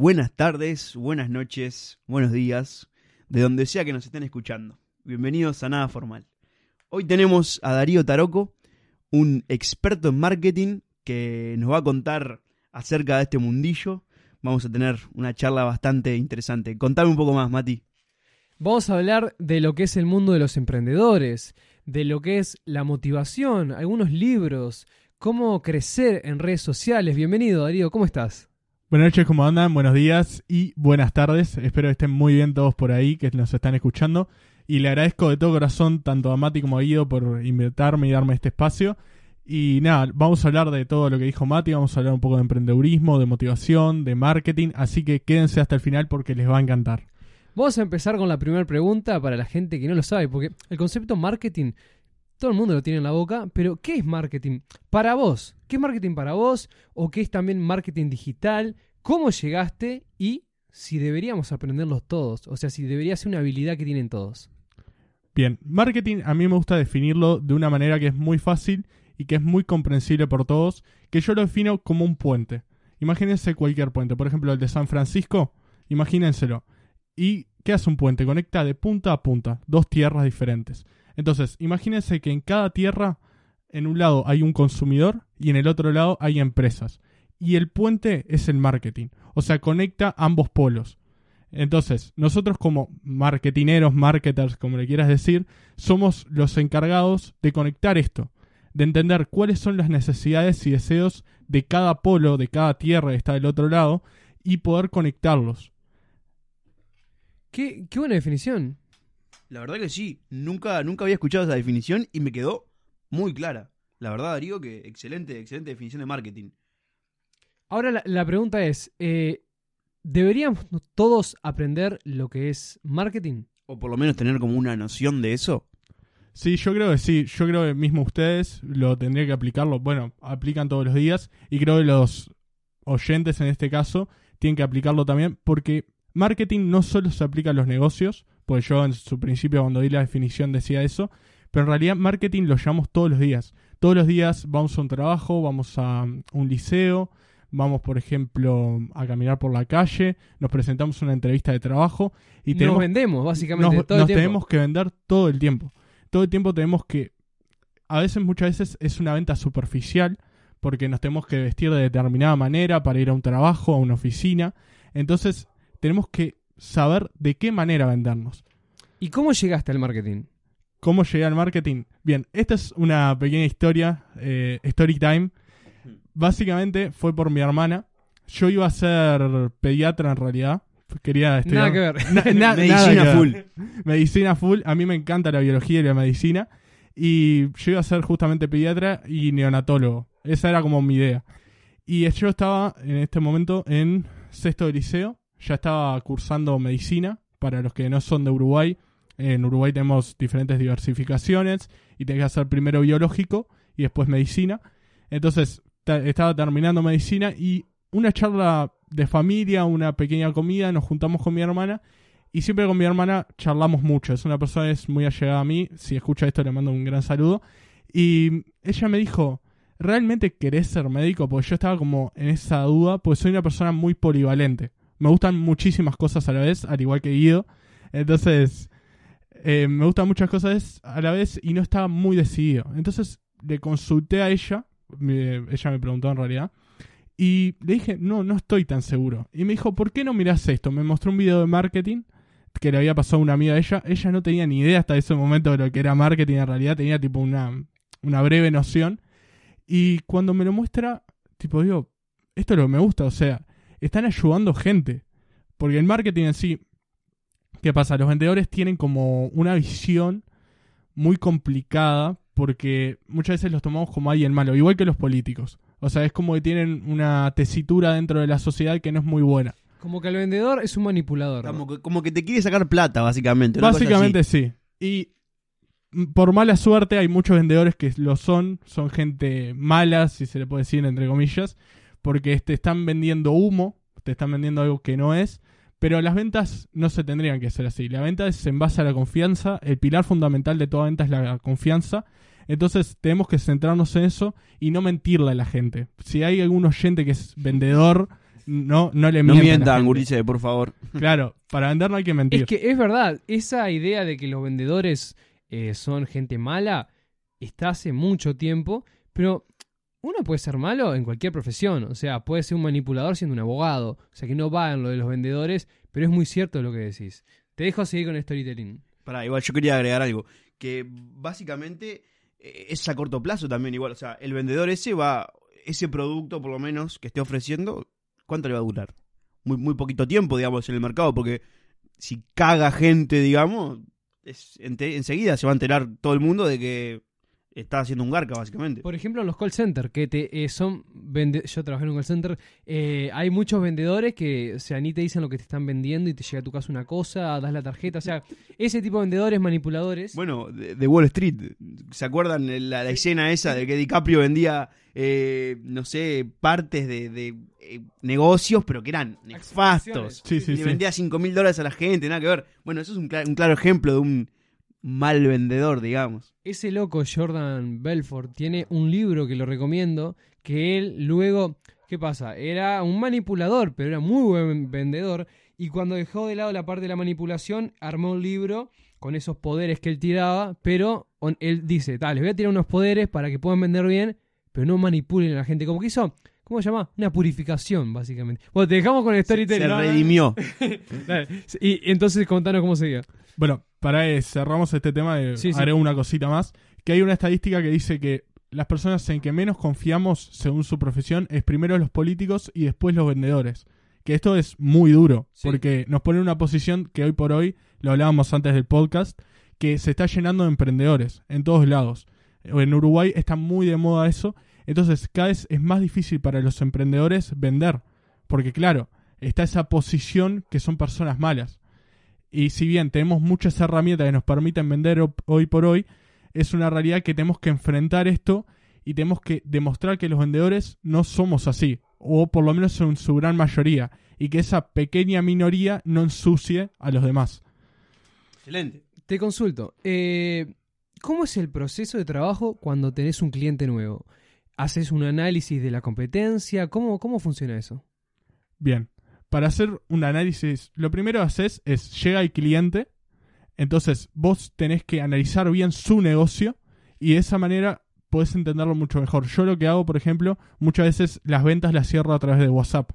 Buenas tardes, buenas noches, buenos días, de donde sea que nos estén escuchando. Bienvenidos a Nada Formal. Hoy tenemos a Darío Taroco, un experto en marketing que nos va a contar acerca de este mundillo. Vamos a tener una charla bastante interesante. Contame un poco más, Mati. Vamos a hablar de lo que es el mundo de los emprendedores, de lo que es la motivación, algunos libros, cómo crecer en redes sociales. Bienvenido, Darío, ¿cómo estás? Buenas noches, ¿cómo andan? Buenos días y buenas tardes. Espero que estén muy bien todos por ahí que nos están escuchando. Y le agradezco de todo corazón tanto a Mati como a Guido por invitarme y darme este espacio. Y nada, vamos a hablar de todo lo que dijo Mati, vamos a hablar un poco de emprendedurismo, de motivación, de marketing, así que quédense hasta el final porque les va a encantar. Vamos a empezar con la primera pregunta para la gente que no lo sabe, porque el concepto marketing todo el mundo lo tiene en la boca, pero ¿qué es marketing para vos? ¿Qué es marketing para vos? ¿O qué es también marketing digital? ¿Cómo llegaste? Y si deberíamos aprenderlos todos, o sea, si debería ser una habilidad que tienen todos. Bien, marketing a mí me gusta definirlo de una manera que es muy fácil y que es muy comprensible por todos, que yo lo defino como un puente. Imagínense cualquier puente, por ejemplo el de San Francisco, imagínenselo. ¿Y qué hace un puente? Conecta de punta a punta, dos tierras diferentes. Entonces, imagínense que en cada tierra, en un lado hay un consumidor y en el otro lado hay empresas. Y el puente es el marketing. O sea, conecta ambos polos. Entonces, nosotros como marketineros, marketers, como le quieras decir, somos los encargados de conectar esto, de entender cuáles son las necesidades y deseos de cada polo, de cada tierra que está del otro lado, y poder conectarlos. Qué, qué buena definición. La verdad que sí, nunca, nunca había escuchado esa definición y me quedó muy clara. La verdad, Darío, que excelente, excelente definición de marketing. Ahora la, pregunta es, eh, ¿deberíamos todos aprender lo que es marketing? O por lo menos tener como una noción de eso. Sí, yo creo que sí. Yo creo que mismo ustedes lo tendrían que aplicarlo. Bueno, aplican todos los días y creo que los oyentes en este caso tienen que aplicarlo también porque marketing no solo se aplica a los negocios, pues yo en su principio cuando di la definición decía eso, pero en realidad marketing lo llamamos todos los días. Todos los días vamos a un trabajo, vamos a un liceo, vamos por ejemplo a caminar por la calle, nos presentamos una entrevista de trabajo y nos vendemos básicamente nos, todo el tiempo. tenemos que vender todo el tiempo. Todo el tiempo tenemos que a veces muchas veces es una venta superficial porque nos tenemos que vestir de determinada manera para ir a un trabajo, a una oficina. Entonces tenemos que saber de qué manera vendernos. ¿Y cómo llegaste al marketing? ¿Cómo llegué al marketing? Bien, esta es una pequeña historia, eh, story time. Básicamente fue por mi hermana. Yo iba a ser pediatra en realidad. Quería estudiar. Nada que ver. medicina full. Medicina full. A mí me encanta la biología y la medicina. Y yo iba a ser justamente pediatra y neonatólogo. Esa era como mi idea. Y yo estaba en este momento en sexto de liceo ya estaba cursando medicina. Para los que no son de Uruguay, en Uruguay tenemos diferentes diversificaciones y tenés que hacer primero biológico y después medicina. Entonces estaba terminando medicina y una charla de familia, una pequeña comida, nos juntamos con mi hermana y siempre con mi hermana charlamos mucho. Es una persona es muy allegada a mí. Si escucha esto le mando un gran saludo. Y ella me dijo, ¿realmente querés ser médico? Porque yo estaba como en esa duda, pues soy una persona muy polivalente me gustan muchísimas cosas a la vez, al igual que Guido. Entonces, eh, me gustan muchas cosas a la vez y no estaba muy decidido. Entonces, le consulté a ella, ella me preguntó en realidad, y le dije, no, no estoy tan seguro. Y me dijo, ¿por qué no miras esto? Me mostró un video de marketing que le había pasado a una amiga de ella. Ella no tenía ni idea hasta ese momento de lo que era marketing en realidad, tenía tipo una, una breve noción. Y cuando me lo muestra, tipo digo, esto es lo que me gusta, o sea, están ayudando gente. Porque el marketing en sí, ¿qué pasa? Los vendedores tienen como una visión muy complicada porque muchas veces los tomamos como alguien malo, igual que los políticos. O sea, es como que tienen una tesitura dentro de la sociedad que no es muy buena. Como que el vendedor es un manipulador. ¿no? Como que, como que te quiere sacar plata, básicamente. Básicamente sí. Y por mala suerte hay muchos vendedores que lo son, son gente mala, si se le puede decir entre comillas, porque te están vendiendo humo, te están vendiendo algo que no es, pero las ventas no se tendrían que hacer así. La venta es en base a la confianza, el pilar fundamental de toda venta es la confianza. Entonces tenemos que centrarnos en eso y no mentirle a la gente. Si hay algún oyente que es vendedor, no, no le No mientan. la mientan. Gurice, por favor. Claro, para vender no hay que mentir. Es que es verdad, esa idea de que los vendedores eh, son gente mala está hace mucho tiempo, pero uno puede ser malo en cualquier profesión, o sea, puede ser un manipulador siendo un abogado, o sea, que no va en lo de los vendedores, pero es muy cierto lo que decís. Te dejo seguir con el storytelling. Pará, igual yo quería agregar algo. Que básicamente eh, es a corto plazo también igual. O sea, el vendedor ese va, ese producto por lo menos que esté ofreciendo, ¿cuánto le va a durar? Muy, muy poquito tiempo, digamos, en el mercado, porque si caga gente, digamos, es- enseguida se va a enterar todo el mundo de que está haciendo un garca, básicamente. Por ejemplo, en los call centers, que te, eh, son vende- yo trabajé en un call center, eh, hay muchos vendedores que, o sea, ni te dicen lo que te están vendiendo y te llega a tu casa una cosa, das la tarjeta, o sea, ese tipo de vendedores manipuladores. Bueno, de, de Wall Street, ¿se acuerdan la, la escena esa de que DiCaprio vendía, eh, no sé, partes de, de, eh, negocios, pero que eran nefastos? Sí, sí, y sí. vendía 5 mil dólares a la gente, nada que ver. Bueno, eso es un, cla- un claro ejemplo de un mal vendedor, digamos. Ese loco Jordan Belfort tiene un libro que lo recomiendo, que él luego, ¿qué pasa? Era un manipulador, pero era muy buen vendedor, y cuando dejó de lado la parte de la manipulación, armó un libro con esos poderes que él tiraba, pero él dice, tal, les voy a tirar unos poderes para que puedan vender bien, pero no manipulen a la gente, como que hizo... ¿Cómo se llama? Una purificación, básicamente. Bueno, te dejamos con el storytelling. Se ¿no? redimió. Dale. Y, y entonces contanos cómo seguía. Bueno, para eh, cerramos este tema, eh, Sí, sí. haré una cosita más. Que hay una estadística que dice que las personas en que menos confiamos, según su profesión, es primero los políticos y después los vendedores. Que esto es muy duro, Sí. porque nos pone en una posición que hoy por hoy, lo hablábamos antes del podcast, que se está llenando de emprendedores en todos lados. En Uruguay está muy de moda eso, entonces cada vez es más difícil para los emprendedores vender, porque claro, está esa posición que son personas malas. Y si bien tenemos muchas herramientas que nos permiten vender hoy por hoy, es una realidad que tenemos que enfrentar esto y tenemos que demostrar que los vendedores no somos así, o por lo menos en su gran mayoría, y que esa pequeña minoría no ensucie a los demás. Excelente. Te consulto. eh, ¿Cómo es el proceso de trabajo cuando tenés un cliente nuevo? ¿Haces un análisis de la competencia? ¿Cómo, cómo funciona eso? Bien, para hacer un análisis, lo primero que haces es llega el cliente, entonces vos tenés que analizar bien su negocio y de esa manera podés entenderlo mucho mejor. Yo lo que hago, por ejemplo, muchas veces las ventas las cierro a través de WhatsApp,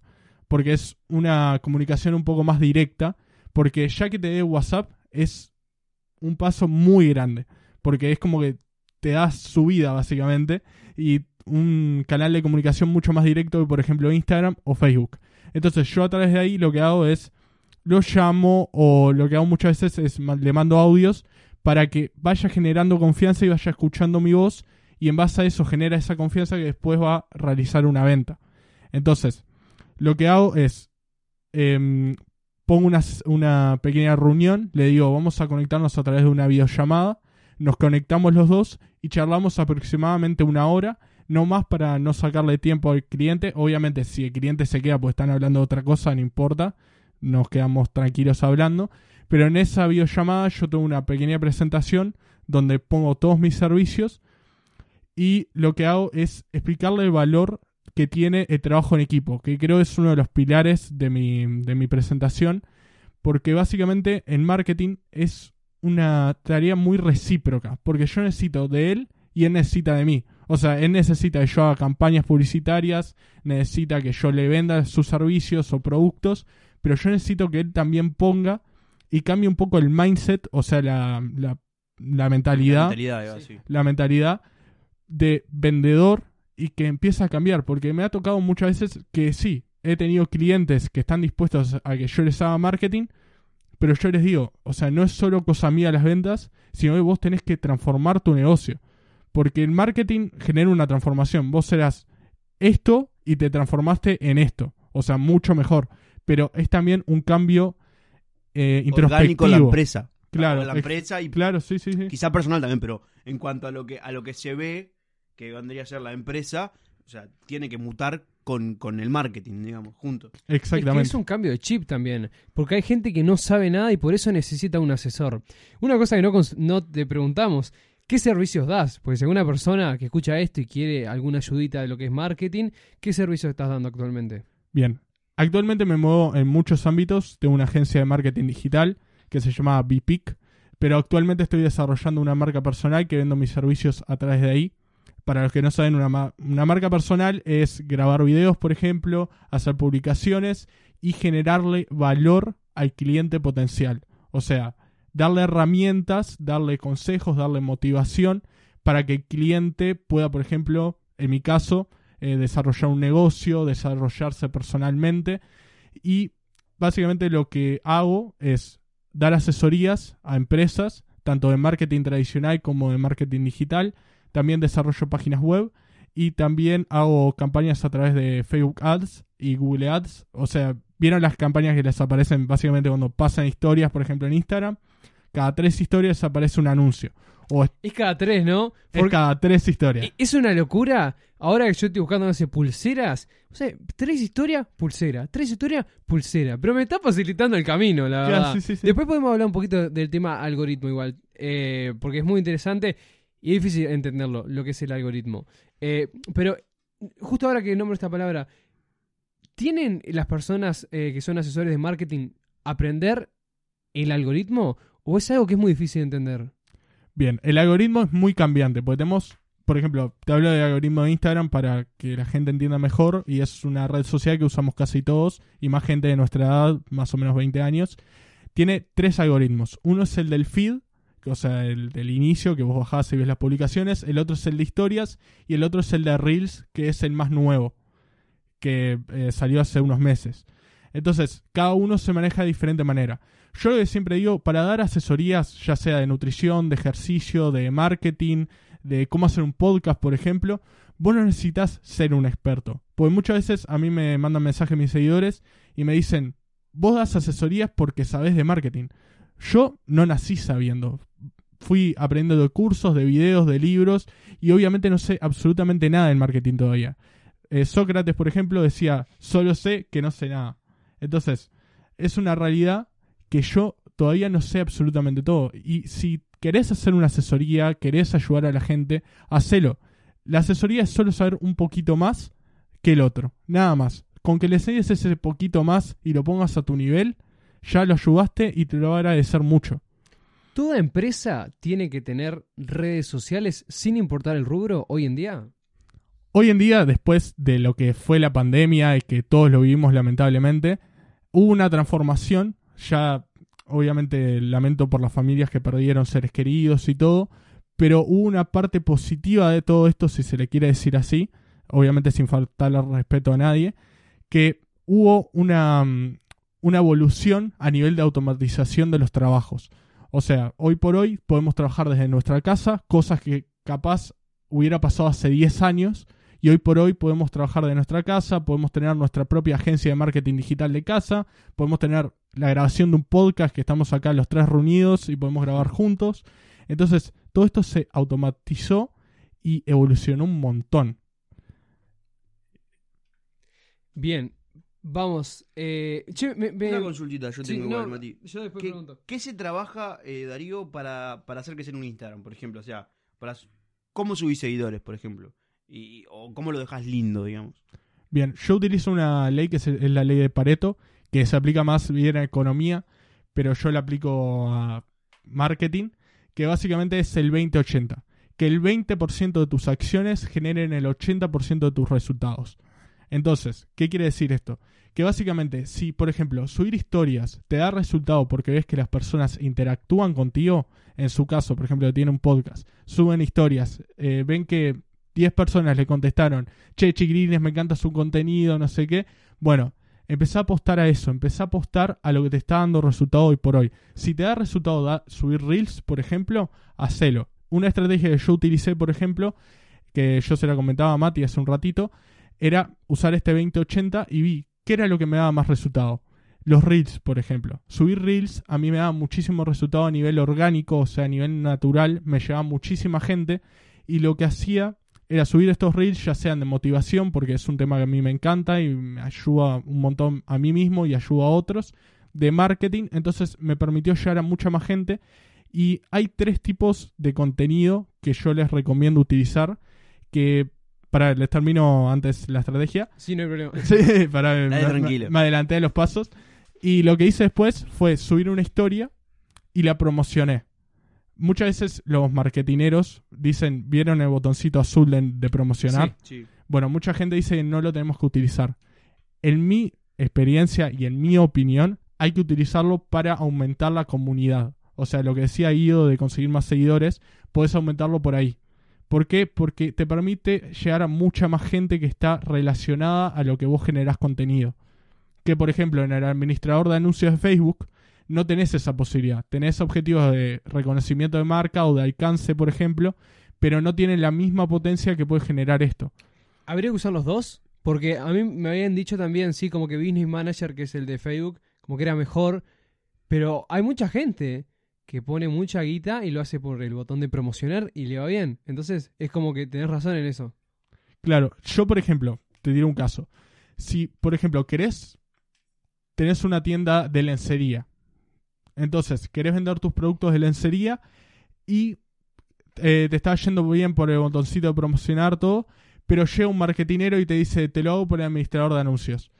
porque es una comunicación un poco más directa, porque ya que te dé WhatsApp es un paso muy grande, porque es como que te das su vida básicamente y un canal de comunicación mucho más directo que por ejemplo Instagram o Facebook. Entonces yo a través de ahí lo que hago es lo llamo o lo que hago muchas veces es le mando audios para que vaya generando confianza y vaya escuchando mi voz y en base a eso genera esa confianza que después va a realizar una venta. Entonces, lo que hago es em, pongo una, una pequeña reunión, le digo vamos a conectarnos a través de una videollamada, nos conectamos los dos y charlamos aproximadamente una hora no más para no sacarle tiempo al cliente. Obviamente, si el cliente se queda, pues están hablando de otra cosa, no importa. Nos quedamos tranquilos hablando. Pero en esa videollamada yo tengo una pequeña presentación donde pongo todos mis servicios y lo que hago es explicarle el valor que tiene el trabajo en equipo, que creo es uno de los pilares de mi, de mi presentación, porque básicamente en marketing es una tarea muy recíproca, porque yo necesito de él y él necesita de mí. O sea, él necesita que yo haga campañas publicitarias, necesita que yo le venda sus servicios o productos, pero yo necesito que él también ponga y cambie un poco el mindset, o sea, la, la, la mentalidad, Mentalidad, Eva, sí. la mentalidad de vendedor y que empieza a cambiar, porque me ha tocado muchas veces que sí, he tenido clientes que están dispuestos a que yo les haga marketing, pero yo les digo, o sea, no es solo cosa mía las ventas, sino que vos tenés que transformar tu negocio. Porque el marketing genera una transformación. Vos serás esto y te transformaste en esto. O sea, mucho mejor. Pero es también un cambio eh, Orgánico introspectivo. en la empresa. Claro, la empresa y Claro, sí, sí, sí. quizá personal también, pero en cuanto a lo que a lo que se ve que vendría a ser la empresa, o sea, tiene que mutar con, con el marketing, digamos, juntos. Es que Exactamente. es un cambio de chip también, porque hay gente que no sabe nada y por eso necesita un asesor. Una cosa que no, no te preguntamos, ¿qué servicios das? Porque según una persona que escucha esto y quiere alguna ayudita de lo que es marketing, ¿qué servicios estás dando actualmente? Bien. Actualmente me muevo en muchos ámbitos. Tengo una agencia de marketing digital que se llama BPIC, pero actualmente estoy desarrollando una marca personal que vendo mis servicios a través de ahí. Para los que no saben, una, una marca personal es grabar videos, por ejemplo, hacer publicaciones y generarle valor al cliente potencial. O sea, darle herramientas, darle consejos, darle motivación para que el cliente pueda, por ejemplo, en mi caso, eh, desarrollar un negocio, desarrollarse personalmente. Y básicamente lo que hago es dar asesorías a empresas, tanto de marketing tradicional como de marketing digital. También desarrollo páginas web y también hago campañas a través de Facebook Ads y Google Ads. O sea, vieron las campañas que les aparecen básicamente cuando pasan historias, por ejemplo, en Instagram. Cada tres historias aparece un anuncio. O es Es cada tres, ¿no? es Porque cada tres historias. es una locura. Ahora que yo estoy buscando, no sé, pulseras. O sea, tres historias, pulsera. Tres historias, pulsera. Pero me está facilitando el camino, la Claro, verdad. sí, sí, sí. Después podemos hablar un poquito del tema algoritmo igual. eh, porque es muy interesante y es difícil entenderlo, lo que es el algoritmo. Eh, pero justo ahora que nombro esta palabra, ¿tienen las personas eh, que son asesores de marketing aprender el algoritmo? ¿O es algo que es muy difícil de entender? Bien, el algoritmo es muy cambiante, porque por ejemplo, te hablo del algoritmo de Instagram para que la gente entienda mejor, y es una red social que usamos casi todos, y más gente de nuestra edad, más o menos 20 años. Tiene tres algoritmos. Uno es el del feed, o sea, el del inicio, que vos bajás y ves las publicaciones. El otro es el de historias, y el otro es el de Reels, que es el más nuevo, que eh, salió hace unos meses. Entonces, cada uno se maneja de diferente manera. Yo lo que siempre digo, para dar asesorías, ya sea de nutrición, de ejercicio, de marketing, de cómo hacer un podcast, por ejemplo, vos no necesitas ser un experto. Porque muchas veces a mí me mandan mensajes mis seguidores y me dicen, vos das asesorías porque sabés de marketing. Yo no nací sabiendo. Fui aprendiendo de cursos, de videos, de libros y obviamente no sé absolutamente nada del marketing todavía. Eh, Sócrates, por ejemplo, decía, solo sé que no sé nada. Entonces, es una realidad que yo todavía no sé absolutamente todo. Y si querés hacer una asesoría, querés ayudar a la gente, hacelo. La asesoría es solo saber un poquito más que el otro, nada más. Con que le enseñes ese poquito más y lo pongas a tu nivel, ya lo ayudaste y te lo va a agradecer mucho. ¿Toda empresa tiene que tener redes sociales sin importar el rubro hoy en día? Hoy en día, después de lo que fue la pandemia y que todos lo vivimos lamentablemente, hubo una transformación. Ya, obviamente, lamento por las familias que perdieron seres queridos y todo, pero hubo una parte positiva de todo esto, si se le quiere decir así, obviamente sin faltarle respeto a nadie, que hubo una, mm, una evolución a nivel de automatización de los trabajos. O sea, hoy por hoy podemos trabajar desde nuestra casa, cosas que capaz hubiera pasado hace 10 años, y hoy por hoy podemos trabajar de nuestra casa, podemos tener nuestra propia agencia de marketing digital de casa, podemos tener la grabación de un podcast que estamos acá los tres reunidos y podemos grabar juntos. Entonces, todo esto se automatizó y evolucionó un montón. Bien, vamos. eh, che, me- me- Una consultita yo sí, tengo no, igual, Mati. Yo después ¿Qué, pregunto. qué se trabaja, eh, Darío, para, para hacer que sea un Instagram, por ejemplo? O sea, para ¿cómo subís seguidores, por ejemplo? Y, o cómo lo dejas lindo, digamos. Bien, yo utilizo una ley que es, es la ley de Pareto, que se aplica más bien a economía, pero yo la aplico a marketing, que básicamente es el 20-80. Que el 20% de tus acciones generen el 80% de tus resultados. Entonces, ¿qué quiere decir esto? Que básicamente, si por ejemplo subir historias te da resultado porque ves que las personas interactúan contigo, en su caso, por ejemplo, tiene un podcast, suben historias, eh, ven que 10 personas le contestaron, che, chiquilines, me encanta su contenido, no sé qué. Bueno, empezá a apostar a eso, empezá a apostar a lo que te está dando resultado hoy por hoy. Si te da resultado subir reels, por ejemplo, hacelo. Una estrategia que yo utilicé, por ejemplo, que yo se la comentaba a Mati hace un ratito, era usar este 2080 y vi qué era lo que me daba más resultado. Los reels, por ejemplo. Subir reels a mí me daba muchísimo resultado a nivel orgánico, o sea, a nivel natural, me llevaba muchísima gente y lo que hacía era subir estos reels, ya sean de motivación, porque es un tema que a mí me encanta y me ayuda un montón a mí mismo y ayuda a otros, de marketing, entonces me permitió llegar a mucha más gente y hay tres tipos de contenido que yo les recomiendo utilizar, que para les termino antes la estrategia. Sí, no hay problema. Sí, para Dale, me- tranquilo. me, me adelanté de los pasos. Y lo que hice después fue subir una historia y la promocioné. Muchas veces los marketineros dicen, ¿vieron el botoncito azul de, de promocionar? Sí. Bueno, mucha gente dice que no lo tenemos que utilizar. En mi experiencia y en mi opinión, hay que utilizarlo para aumentar la comunidad. O sea, lo que decía Guido de conseguir más seguidores, puedes aumentarlo por ahí. ¿Por qué? Porque te permite llegar a mucha más gente que está relacionada a lo que vos generás contenido. Que por ejemplo en el administrador de anuncios de Facebook no tenés esa posibilidad. Tenés objetivos de reconocimiento de marca o de alcance, por ejemplo, pero no tienen la misma potencia que puede generar esto. ¿Habría que usar los dos? Porque a mí me habían dicho también, sí, como que Business Manager, que es el de Facebook, como que era mejor. Pero hay mucha gente que pone mucha guita y lo hace por el botón de promocionar y le va bien. Entonces es como que tenés razón en eso. Claro, yo por ejemplo, te diré un caso. Si, por ejemplo, querés, tenés una tienda de lencería. Entonces, querés vender tus productos de lencería y eh, te está yendo bien por el botoncito de promocionar todo, pero llega un marketinero y te dice, te lo hago por el administrador de anuncios.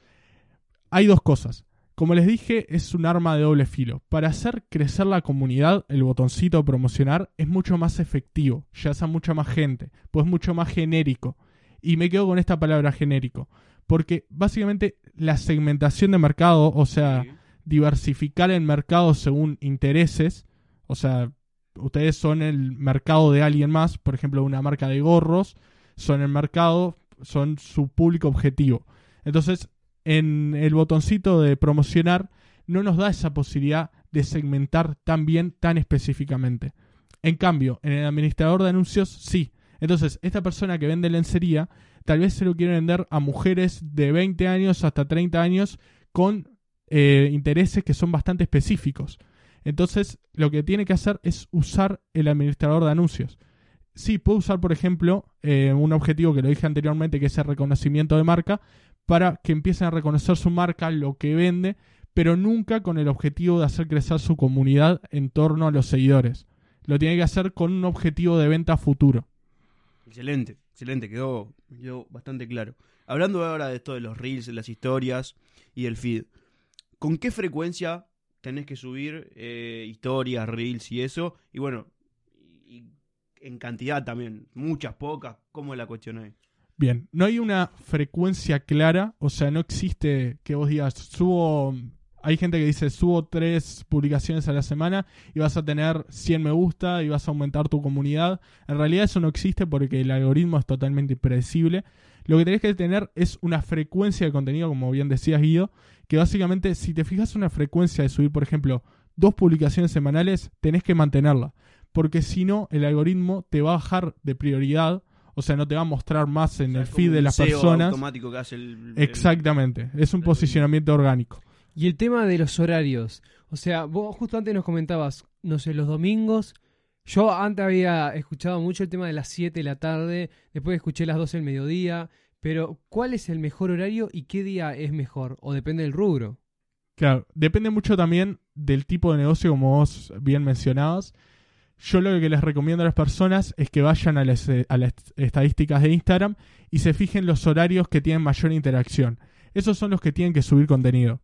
Hay dos cosas. Como les dije, es un arma de doble filo. Para hacer crecer la comunidad, el botoncito de promocionar es mucho más efectivo, ya a mucha más gente, pues mucho más genérico. Y me quedo con esta palabra genérico, porque básicamente la segmentación de mercado, o sea. Diversificar el mercado según intereses, o sea, ustedes son el mercado de alguien más, por ejemplo, una marca de gorros, son el mercado, son su público objetivo. Entonces, en el botoncito de promocionar no nos da esa posibilidad de segmentar tan bien, tan específicamente. En cambio, en el administrador de anuncios, sí. Entonces, esta persona que vende lencería, tal vez se lo quiere vender a mujeres de 20 años hasta 30 años con eh, intereses que son bastante específicos. Entonces, lo que tiene que hacer es usar el administrador de anuncios. Sí, puedo usar, por ejemplo, eh, un objetivo que lo dije anteriormente, que es el reconocimiento de marca, para que empiecen a reconocer su marca, lo que vende, pero nunca con el objetivo de hacer crecer su comunidad en torno a los seguidores. Lo tiene que hacer con un objetivo de venta futuro. Excelente, excelente, quedó, quedó bastante claro. Hablando ahora de esto de los reels, las historias y el feed, ¿con qué frecuencia tenés que subir eh, historias, reels y eso? Y bueno, y en cantidad también, muchas, pocas, ¿cómo es la cuestión ahí? Bien, no hay una frecuencia clara, o sea, no existe que vos digas, subo, hay gente que dice, subo tres publicaciones a la semana y vas a tener 100 me gusta y vas a aumentar tu comunidad. En realidad eso no existe porque el algoritmo es totalmente impredecible. Lo que tenés que tener es una frecuencia de contenido, como bien decías Guido, que básicamente si te fijas una frecuencia de subir, por ejemplo, dos publicaciones semanales, tenés que mantenerla. Porque si no, el algoritmo te va a bajar de prioridad o sea, no te va a mostrar más en O sea, el feed de las SEO personas. automático que hace el, el- Exactamente, es un el- posicionamiento orgánico. Y el tema de los horarios. O sea, vos justo antes nos comentabas, no sé, los domingos. Yo antes había escuchado mucho el tema de las 7 de la tarde, después escuché las 12 del mediodía. Pero, ¿cuál es el mejor horario y qué día es mejor? O depende del rubro. Claro, depende mucho también del tipo de negocio, como vos bien mencionabas. Yo lo que les recomiendo a las personas es que vayan a las, eh, a las estadísticas de Instagram y se fijen los horarios que tienen mayor interacción. Esos son los que tienen que subir contenido.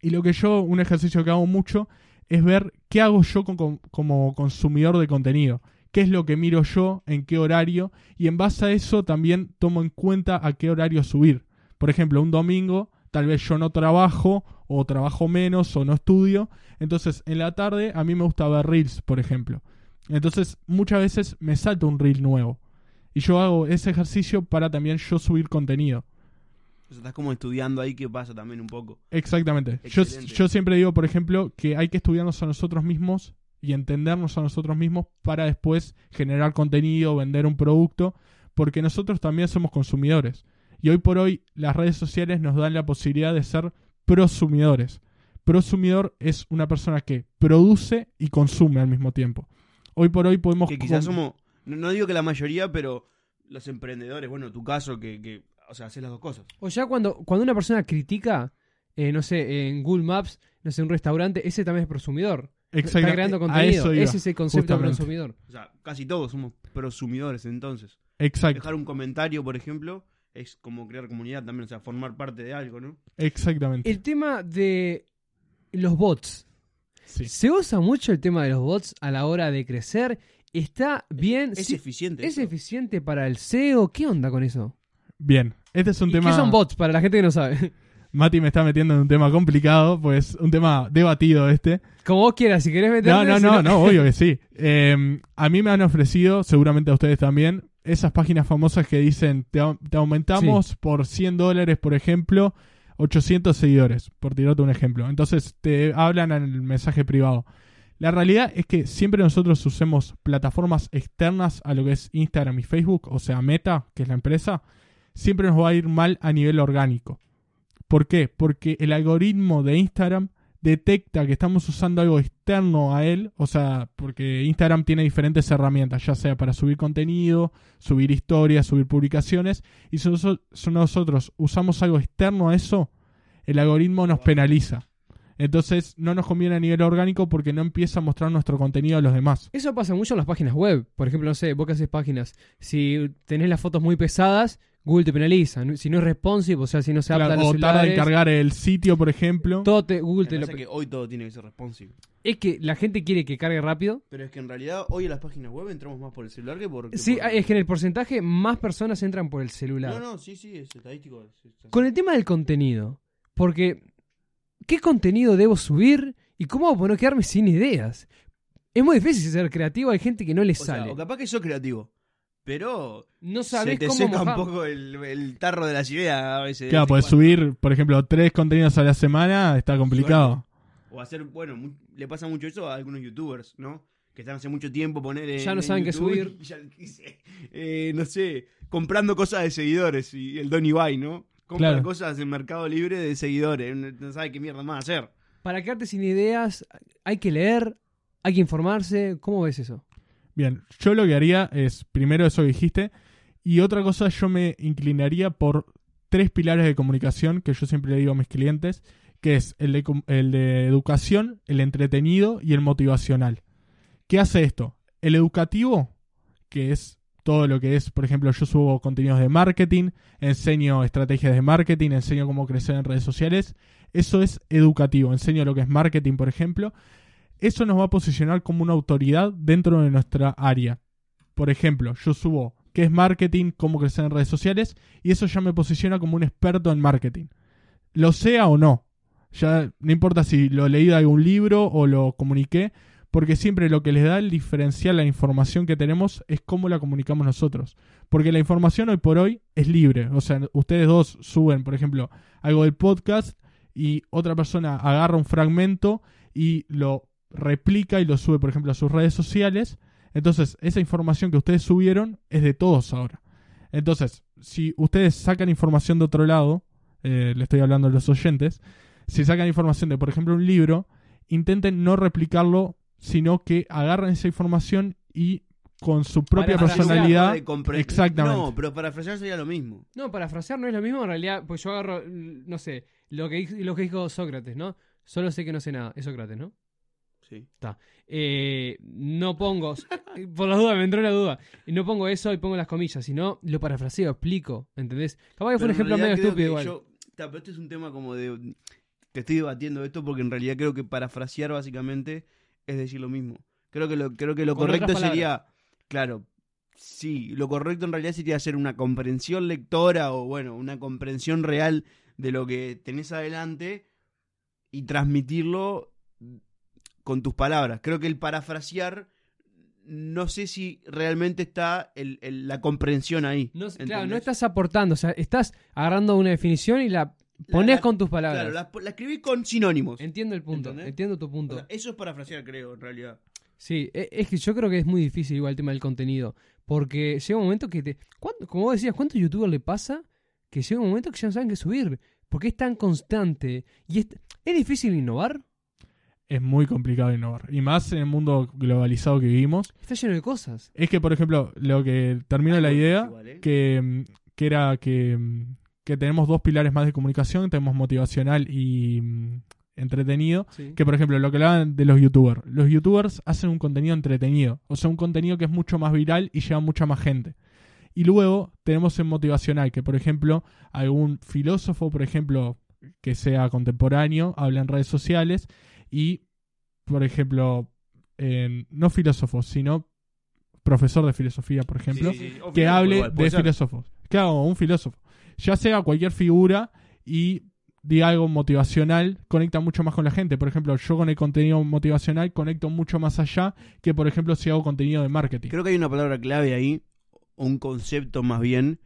Y lo que yo, un ejercicio que hago mucho, es ver qué hago yo como consumidor de contenido. Qué es lo que miro yo, en qué horario, y en base a eso también tomo en cuenta a qué horario subir. Por ejemplo, un domingo, tal vez yo no trabajo, o trabajo menos, o no estudio. Entonces, en la tarde a mí me gusta ver reels, por ejemplo. Entonces, muchas veces me salta un reel nuevo. Y yo hago ese ejercicio para también yo subir contenido. O sea, estás como estudiando ahí qué pasa también un poco. Exactamente. Yo, yo siempre digo, por ejemplo, que hay que estudiarnos a nosotros mismos y entendernos a nosotros mismos para después generar contenido, vender un producto, porque nosotros también somos consumidores. Y hoy por hoy las redes sociales nos dan la posibilidad de ser prosumidores. Prosumidor es una persona que produce y consume al mismo tiempo. Hoy por hoy podemos... Que quizás somos, no, no digo que la mayoría, pero los emprendedores, bueno, tu caso, que, que o sea, haces las dos cosas. O ya cuando, cuando una persona critica, eh, no sé, en Google Maps, no sé, un restaurante, ese también es prosumidor. Está Exacta- creando contenido. Ese es el concepto de prosumidor. O sea, casi todos somos prosumidores entonces. Exacto, Dejar un comentario, por ejemplo, es como crear comunidad también, o sea, formar parte de algo, ¿no? exactamente. El tema de los bots. Sí. Se usa mucho el tema de los bots a la hora de crecer. Está bien. Es sí, eficiente. ¿Es eso. eficiente para el SEO? ¿Qué onda con eso? Bien, este es un ¿Y tema... ¿Qué son bots para la gente que no sabe? Mati me está metiendo en un tema complicado, pues un tema debatido este. Como vos quieras, si querés No, meterme. no, si no, no, obvio que sí. Eh, a mí me han ofrecido, seguramente a ustedes también, esas páginas famosas que dicen, te aumentamos por 100 dólares, por ejemplo, 800 seguidores, por tirarte un ejemplo. Entonces te hablan en el mensaje privado. La realidad es que siempre nosotros usemos plataformas externas a lo que es Instagram y Facebook, o sea, Meta, que es la empresa, siempre nos va a ir mal a nivel orgánico. ¿Por qué? Porque el algoritmo de Instagram detecta que estamos usando algo externo a él, o sea, porque Instagram tiene diferentes herramientas, ya sea para subir contenido, subir historias, subir publicaciones, y si noso- si nosotros usamos algo externo a eso, el algoritmo nos penaliza. Entonces no nos conviene a nivel orgánico porque no empieza a mostrar nuestro contenido a los demás. Eso pasa mucho en las páginas web. Por ejemplo, no sé, vos que haces páginas. Si tenés las fotos muy pesadas, Google te penaliza. Si no es responsive, o sea, si no se adapta Claro, a los o tarda en cargar el sitio, por ejemplo. todo te- Google te lo que hoy todo tiene que ser responsive. Es que la gente quiere que cargue rápido. Pero es que en realidad hoy en las páginas web entramos más por el celular que por... que Sí, por- es que en el porcentaje más personas entran por el celular. No, no, sí, sí, es estadístico. es- es- Con el tema del contenido, porque ¿qué contenido debo subir y cómo hago para no quedarme sin ideas? Es muy difícil ser creativo, hay gente que no le O sea, sale. o capaz que sos creativo, pero no se sabes te cómo seca mojar. un poco el, el tarro de las ideas a veces. Claro, cuando. subir, por ejemplo, tres contenidos a la semana está complicado. O hacer, bueno, le pasa mucho eso a algunos youtubers, ¿no? Que están hace mucho tiempo poner en, Ya no en saben qué subir. ya, eh, no sé, comprando cosas de seguidores y el Don Ibai, ¿no? Compra Claro. cosas en Mercado Libre de seguidores, no, no sabe qué mierda más hacer. Para quedarte sin ideas, hay que leer, hay que informarse. ¿Cómo ves eso? Bien, yo lo que haría es, primero eso que dijiste, y otra cosa yo me inclinaría por tres pilares de comunicación que yo siempre le digo a mis clientes, que es el de, el de educación, el entretenido y el motivacional. ¿Qué hace esto? El educativo, que es todo lo que es, por ejemplo, yo subo contenidos de marketing, enseño estrategias de marketing, enseño cómo crecer en redes sociales, eso es educativo, enseño lo que es marketing, por ejemplo, eso nos va a posicionar como una autoridad dentro de nuestra área. Por ejemplo, yo subo qué es marketing, cómo crecer en redes sociales, y eso ya me posiciona como un experto en marketing. Lo sea o no. Ya no importa si lo leí de algún libro o lo comuniqué, porque siempre lo que les da el diferencial a la información que tenemos es cómo la comunicamos nosotros. Porque la información hoy por hoy es libre. O sea, ustedes dos suben, por ejemplo, algo del podcast y otra persona agarra un fragmento y lo replica y lo sube, por ejemplo, a sus redes sociales. Entonces, esa información que ustedes subieron es de todos ahora. Entonces, si ustedes sacan información de otro lado, eh, le estoy hablando a los oyentes, si sacan información de, por ejemplo, un libro, intenten no replicarlo, sino que agarren esa información y con su propia personalidad. Exactamente. No, pero parafrasear sería lo mismo. No, parafrasear no es lo mismo en realidad, pues yo agarro, no sé, lo que, lo que dijo Sócrates, ¿no? Solo sé que no sé nada, es Sócrates, ¿no? Sí. Eh, no pongo, por la duda, me entró la duda, y no pongo eso y pongo las comillas, sino lo parafraseo, explico, ¿entendés? Capaz que fue un ejemplo medio estúpido igual. yo- ta, pero este es un tema como de... Te estoy debatiendo esto porque en realidad creo que parafrasear básicamente es decir lo mismo. Creo que lo, creo que lo Con correcto sería... Claro, sí, lo correcto en realidad sería hacer una comprensión lectora o bueno, una comprensión real de lo que tenés adelante y transmitirlo con tus palabras. Creo que el parafrasear... No sé si realmente está el- el- la comprensión ahí. No, claro, no estás aportando, o sea, estás agarrando una definición y la pones con tus palabras. Claro, la, la escribí con sinónimos. Entiendo el punto, ¿Entendés? entiendo tu O punto. sea, eso es parafrasear, creo, en realidad. Sí, e- es que yo creo que es muy difícil igual el tema del contenido. Porque llega un momento que te. ¿cuánto- como vos decías, ¿cuántos youtubers le pasa que llega un momento que ya no saben qué subir. Porque es tan constante. Y es, ¿es difícil innovar. Es muy complicado innovar. Y más en el mundo globalizado que vivimos. Está lleno de cosas. Es que, por ejemplo, lo que termino la idea, igual, ¿eh? que, que era que, que tenemos dos pilares más de comunicación, tenemos motivacional y mm, entretenido. Que por ejemplo, lo que hablaban de los youtubers. Los youtubers hacen un contenido entretenido. O sea, un contenido que es mucho más viral y lleva mucha más gente. Y luego tenemos en motivacional, que por ejemplo, algún filósofo, por ejemplo, que sea contemporáneo, habla en redes sociales y, por ejemplo, en- no filósofo, sino profesor de filosofía, por ejemplo, Sí, sí, sí. O que hable de ser. filósofos. Claro, un filósofo. Ya sea cualquier figura y diga algo motivacional, conecta mucho más con la gente. Por ejemplo, yo con el contenido motivacional conecto mucho más allá que, por ejemplo, si hago contenido de marketing. Creo que hay una palabra clave ahí, o un concepto más bien,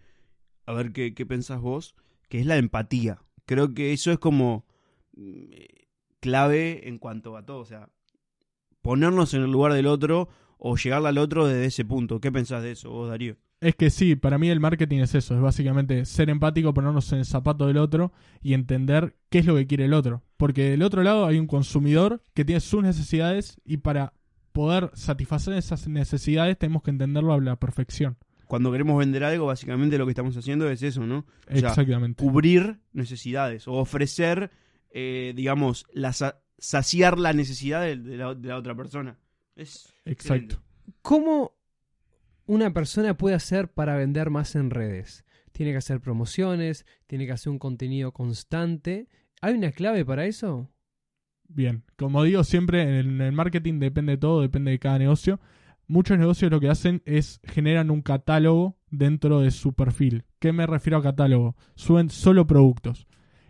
a ver qué, qué pensás vos, que es la empatía. Creo que eso es como eh, clave en cuanto a todo, o sea, ponernos en el lugar del otro o llegarle al otro desde ese punto. ¿Qué pensás de eso vos, Darío? Es que sí, para mí el marketing es eso, es básicamente ser empático, ponernos en el zapato del otro y entender qué es lo que quiere el otro. Porque del otro lado hay un consumidor que tiene sus necesidades y para poder satisfacer esas necesidades tenemos que entenderlo a la perfección. Cuando queremos vender algo, básicamente lo que estamos haciendo es eso, ¿no? O sea, Exactamente. cubrir necesidades o ofrecer, eh, digamos, la sa- saciar la necesidad de, de la, de la otra persona. Es Exacto. ¿Cómo una persona puede hacer para vender más en redes? Tiene que hacer promociones, tiene que hacer un contenido constante. ¿Hay una clave para eso? Bien, como digo siempre, en el marketing depende de todo, depende de cada negocio. Muchos negocios lo que hacen es generan un catálogo dentro de su perfil. ¿Qué me refiero a catálogo? Suben solo productos.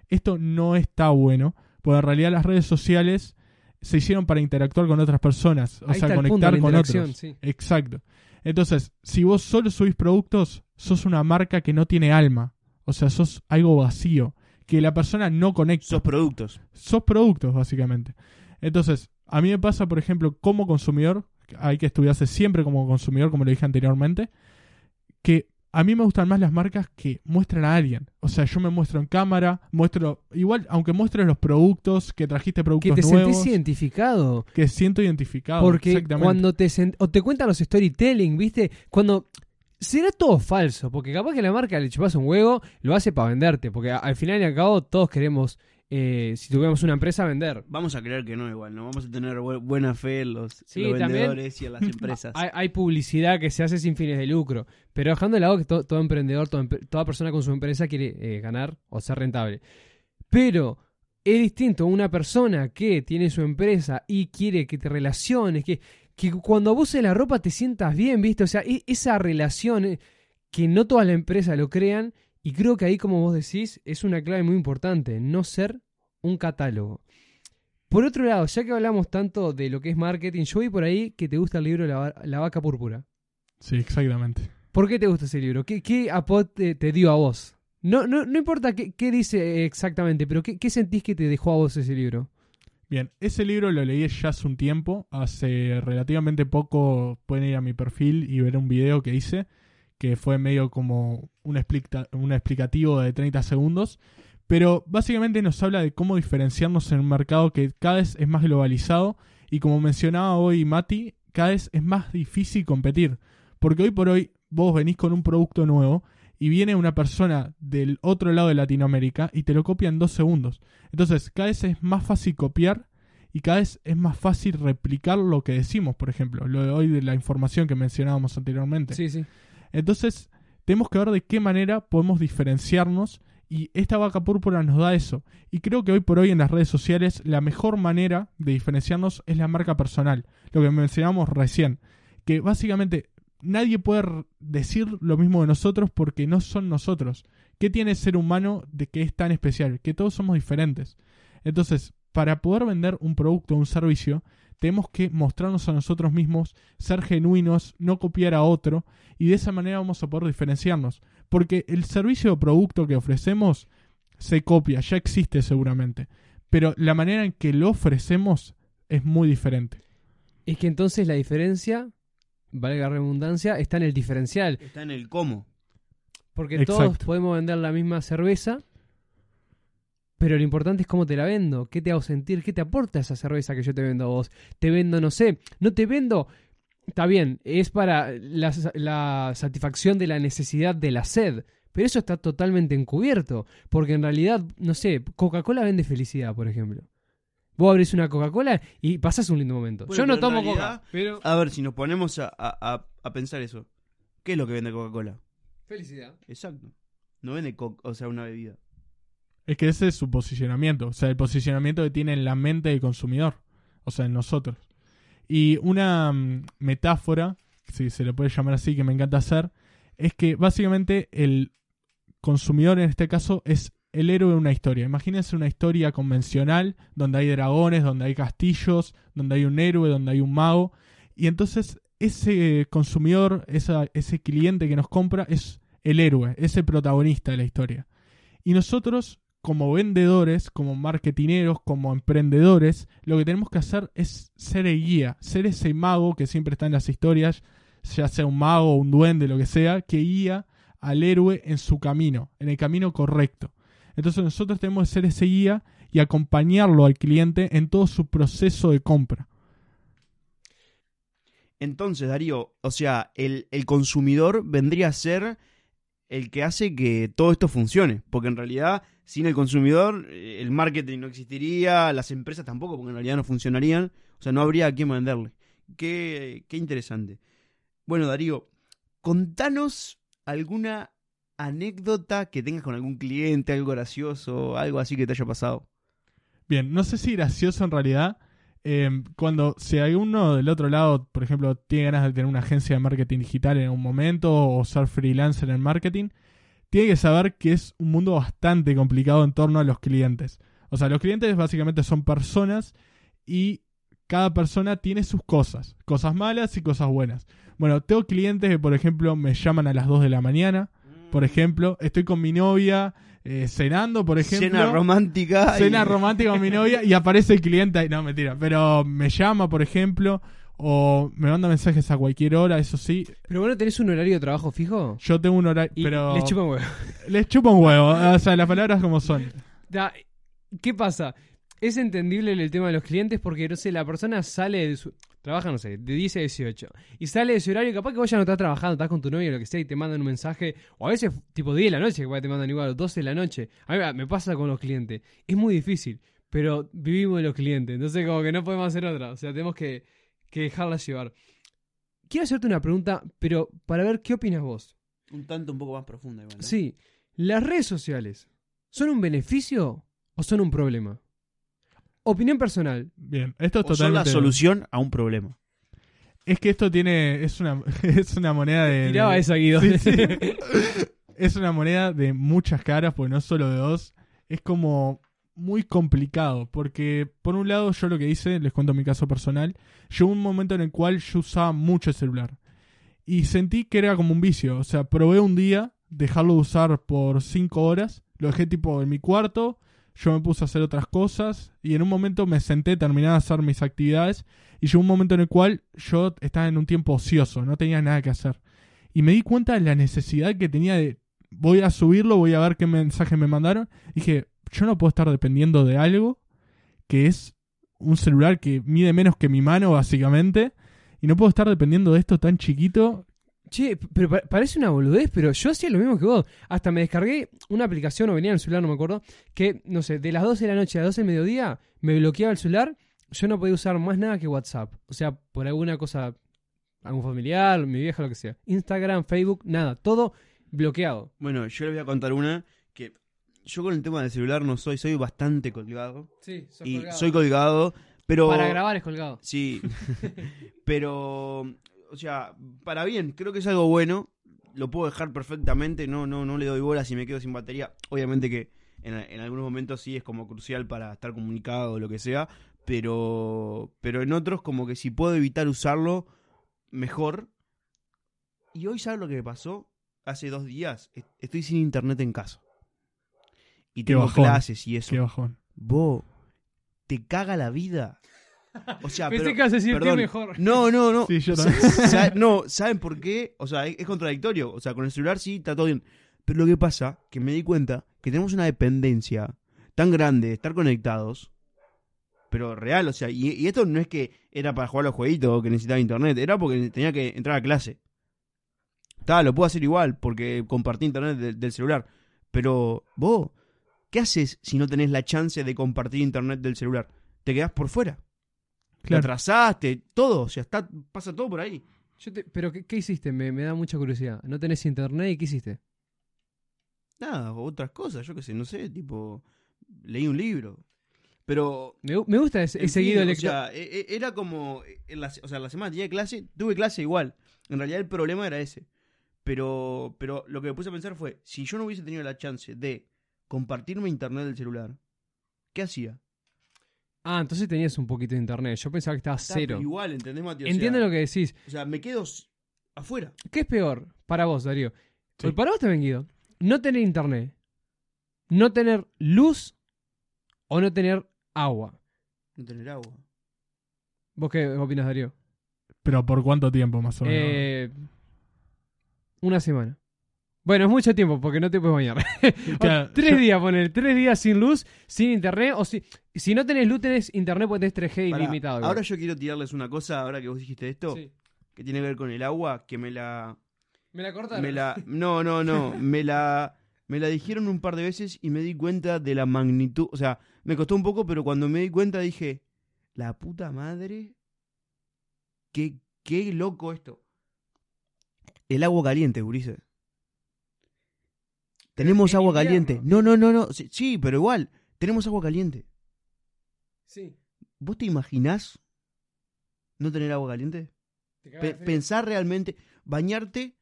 Esto no está bueno, porque en realidad las redes sociales se hicieron para interactuar con otras personas, o Ahí sea, punto, conectar con otros. sí. Exacto. Entonces, si vos solo subís productos, sos una marca que no tiene alma. O sea, sos algo vacío, que la persona no conecta Esos productos. sos productos, básicamente. Entonces, a mí me pasa, por ejemplo, como consumidor, hay que estudiarse siempre como consumidor, como lo dije anteriormente, que a mí me gustan más las marcas que muestran a alguien. O sea, yo me muestro en cámara, muestro, igual, aunque muestres los productos, que trajiste Que productos te nuevos, sentís identificado. que siento identificado. Porque exactamente. cuando te o te cuentan los storytelling, ¿viste? Cuando será todo falso, porque capaz que la marca le chupas un huevo, lo hace para venderte, porque al final y al cabo todos queremos, eh, si tuviéramos una empresa, vender. Vamos a creer que no igual, ¿no? Vamos a tener bu- buena fe en los, Sí, los también. vendedores y en las empresas. Hay, hay publicidad que se hace sin fines de lucro, pero dejando de lado que to- todo emprendedor, toda persona con su empresa quiere eh, ganar o ser rentable. Pero es distinto una persona que tiene su empresa y quiere que te relaciones, que, que cuando vos uses la ropa te sientas bien, ¿viste? O sea, e- esa relación eh, que no todas las empresas lo crean y creo que ahí, como vos decís, es una clave muy importante, no ser un catálogo. Por otro lado, ya que hablamos tanto de lo que es marketing, yo vi por ahí que te gusta el libro La, La vaca púrpura. Sí, exactamente. ¿Por qué te gusta ese libro? ¿Qué, qué aporte te dio a vos? No, no, no importa qué, qué dice exactamente, pero ¿qué, ¿qué sentís que te dejó a vos ese libro? Bien, ese libro lo leí ya hace un tiempo, hace relativamente poco pueden ir a mi perfil y ver un video que hice, que fue medio como un, explica- un explicativo de 30 segundos, pero básicamente nos habla de cómo diferenciarnos en un mercado que cada vez es más globalizado y como mencionaba hoy Mati, cada vez es más difícil competir, porque hoy por hoy vos venís con un producto nuevo y viene una persona del otro lado de Latinoamérica y te lo copia en dos segundos. Entonces, cada vez es más fácil copiar y cada vez es más fácil replicar lo que decimos, por ejemplo, lo de hoy de la información que mencionábamos anteriormente. Sí, sí. Entonces, tenemos que ver de qué manera podemos diferenciarnos y esta vaca púrpura nos da eso. Y creo que hoy por hoy en las redes sociales la mejor manera de diferenciarnos es la marca personal, lo que mencionamos recién, que básicamente nadie puede decir lo mismo de nosotros porque no son nosotros. ¿Qué tiene el ser humano de que es tan especial? Que todos somos diferentes. Entonces, para poder vender un producto o un servicio, tenemos que mostrarnos a nosotros mismos, ser genuinos, no copiar a otro, y de esa manera vamos a poder diferenciarnos. Porque el servicio o producto que ofrecemos se copia, ya existe seguramente, pero la manera en que lo ofrecemos es muy diferente. Es que entonces la diferencia, valga la redundancia, está en el diferencial. Está en el cómo. Porque todos podemos vender la misma cerveza, pero lo importante es cómo te la vendo, qué te hago sentir, qué te aporta esa cerveza que yo te vendo a vos. Te vendo, no sé, no te vendo... Está bien, es para la, la satisfacción de la necesidad de la sed, pero eso está totalmente encubierto, porque en realidad, no sé, Coca-Cola vende felicidad, por ejemplo. Vos abrís una Coca-Cola y pasás un lindo momento. Bueno, yo no tomo realidad- Coca, pero... A ver, si nos ponemos a, a- a- a pensar eso. ¿Qué es lo que vende Coca-Cola? Felicidad. Exacto. No vende co o sea, una bebida. Es que ese es su posicionamiento, o sea, el posicionamiento que tiene en la mente del consumidor, o sea, en nosotros. Y una mm, metáfora, si se le puede llamar así, que me encanta hacer, es que básicamente el consumidor en este caso es el héroe de una historia. Imagínense una historia convencional donde hay dragones, donde hay castillos, donde hay un héroe, donde hay un mago. Y entonces ese consumidor, ese cliente que nos compra es el héroe, es el protagonista de la historia. Y nosotros, como vendedores, como marketineros, como emprendedores, lo que tenemos que hacer es ser el guía, ser ese mago que siempre está en las historias, ya sea un mago, un duende, lo que sea, que guía al héroe en su camino, en el camino correcto. Entonces nosotros tenemos que ser ese guía y acompañarlo al cliente en todo su proceso de compra. Entonces, Darío, o sea, el, el consumidor vendría a ser el que hace que todo esto funcione. Porque en realidad, sin el consumidor, eh, el marketing no existiría, las empresas tampoco, porque en realidad no funcionarían. O sea, no habría a quién venderle. Qué, qué interesante. Bueno, Darío, contanos alguna anécdota que tengas con algún cliente, algo gracioso, algo así que te haya pasado. Bien, no sé si gracioso en realidad. Eh, cuando si hay uno del otro lado, por ejemplo, tiene ganas de tener una agencia de marketing digital en un momento o ser freelancer en marketing, tiene que saber que es un mundo bastante complicado en torno a los clientes. O sea, los clientes básicamente son personas y cada persona tiene sus cosas, cosas malas y cosas buenas. Bueno, tengo clientes que, por ejemplo, me llaman a las 2 de la mañana, por ejemplo, estoy con mi novia eh, cenando, por ejemplo. Cena romántica. y- Cena romántica con mi novia y aparece el cliente ahí. No, mentira. Pero me llama, por ejemplo, o me manda mensajes a cualquier hora, eso sí. Pero bueno, ¿tenés un horario de trabajo fijo? Yo tengo un horario. Pero. les chupa un huevo. les chupa un huevo. O sea, las palabras como son. ¿Qué pasa? Es entendible el tema de los clientes porque, no sé, la persona sale de su... Trabaja, no sé, de 10 a 18. Y sale de su horario, capaz que vos ya no estás trabajando, estás con tu novio o lo que sea y te mandan un mensaje. O a veces tipo 10 de la noche, que te mandan igual, 12 de la noche. A mí me pasa con los clientes. Es muy difícil, pero vivimos de los clientes. Entonces como que no podemos hacer otra. O sea, tenemos que, que dejarlas llevar. Quiero hacerte una pregunta, pero para ver qué opinas vos. Un tanto un poco más profunda igual. ¿no? Sí, ¿las redes sociales son un beneficio o son un problema? Opinión personal. Bien, esto es O son la totalmente. solución a un problema. Es que esto tiene. Es una, es una moneda de. Tiraba de- esa, Guido. Sí, sí. es una moneda de muchas caras, porque no solo de dos. Es como muy complicado, porque por un lado yo lo que hice, les cuento mi caso personal, llegó un momento en el cual yo usaba mucho el celular. Y sentí que era como un vicio, o sea, probé un día dejarlo de usar por cinco horas, lo dejé tipo en mi cuarto, yo me puse a hacer otras cosas y en un momento me senté, terminé de hacer mis actividades y llegó un momento en el cual yo estaba en un tiempo ocioso, no tenía nada que hacer. Y me di cuenta de la necesidad que tenía de, voy a subirlo, voy a ver qué mensajes me mandaron. Dije, yo no puedo estar dependiendo de algo que es un celular que mide menos que mi mano, básicamente. Y no puedo estar dependiendo de esto tan chiquito. Che, pero pa- parece una boludez, pero yo hacía lo mismo que vos. Hasta me descargué una aplicación, o venía en el celular, no me acuerdo, que, no sé, de las 12 de la noche a las 12 del mediodía, me bloqueaba el celular, yo no podía usar más nada que WhatsApp. O sea, por alguna cosa, algún familiar, mi vieja, lo que sea. Instagram, Facebook, nada, todo bloqueado. Bueno, yo les voy a contar una que yo con el tema del celular no soy, soy bastante colgado. Sí, y soy colgado, pero... Para grabar es colgado. Sí, pero, o sea, para bien, creo que es algo bueno. Lo puedo dejar perfectamente, no, no, no le doy bola si me quedo sin batería. Obviamente que en, en algunos momentos sí es como crucial para estar comunicado o lo que sea, pero, pero en otros como que si puedo evitar usarlo, mejor. Y hoy, ¿sabes lo que me pasó? Hace dos días est- estoy sin internet en casa. Y tengo bajón, clases y eso. Qué bajón. Vos, te caga la vida. O sea, Pensé pero- que ibas a decir qué perdón. mejor. No, no, no. Sí, yo sa- no, ¿saben por qué? O sea, es, es contradictorio. O sea, con el celular sí está todo bien. Pero lo que pasa, que me di cuenta que tenemos una dependencia tan grande de estar conectados, pero real, o sea, y, y esto no es que era para jugar a los jueguitos o que necesitaba internet, era porque tenía que entrar a clase. Está, lo puedo hacer igual, porque compartí internet de- del celular. Pero vos, ¿qué haces si no tenés la chance de compartir internet del celular? Te quedás por fuera. Te Claro. atrasaste, todo, o sea, está, pasa todo por ahí. Yo te- pero ¿qué, qué hiciste? Me, me da mucha curiosidad. ¿No tenés internet y qué hiciste? Nada, otras cosas, yo qué sé, no sé, tipo, leí un libro. Pero Me, gu- me gusta he seguido el o sea, e- e- era como. En la, o sea, la semana tenía clase, tuve clase igual. En realidad el problema era ese. Pero, pero lo que me puse a pensar fue: si yo no hubiese tenido la chance de compartirme internet del celular, ¿qué hacía? Ah, entonces tenías un poquito de internet. Yo pensaba que estaba Está, cero. Igual, ¿entendés, Mati? O Entiendo sea, lo que decís. O sea, me quedo afuera. ¿Qué es peor para vos, Darío? Sí. Para vos también, Guido. No tener internet. No tener luz o no tener agua. No tener agua. ¿Vos qué opinas, Darío? Pero ¿por cuánto tiempo más o menos? Eh, una semana. Bueno, es mucho tiempo porque no te puedes bañar. Claro, tres yo- días, poner. Tres días sin luz, sin internet. O si, si no tenés luz, tenés internet porque tenés 3G Pará, ilimitado. ahora yo quiero tirarles una cosa, ahora que vos dijiste esto, Sí. que tiene que ver con el agua, que me la. Me la cortaron. Me la, no, no, no. Me la, me la dijeron un par de veces y me di cuenta de la magnitud. O sea, me costó un poco, pero cuando me di cuenta dije, la puta madre. Qué, qué loco esto. El agua caliente, Gurice. Tenemos en agua invierno. caliente. No, no, no, no. Sí, sí, pero igual. Tenemos agua caliente. Sí. ¿Vos te imaginás no tener agua caliente? Te cagás Pe- de frío. pensar realmente, bañarte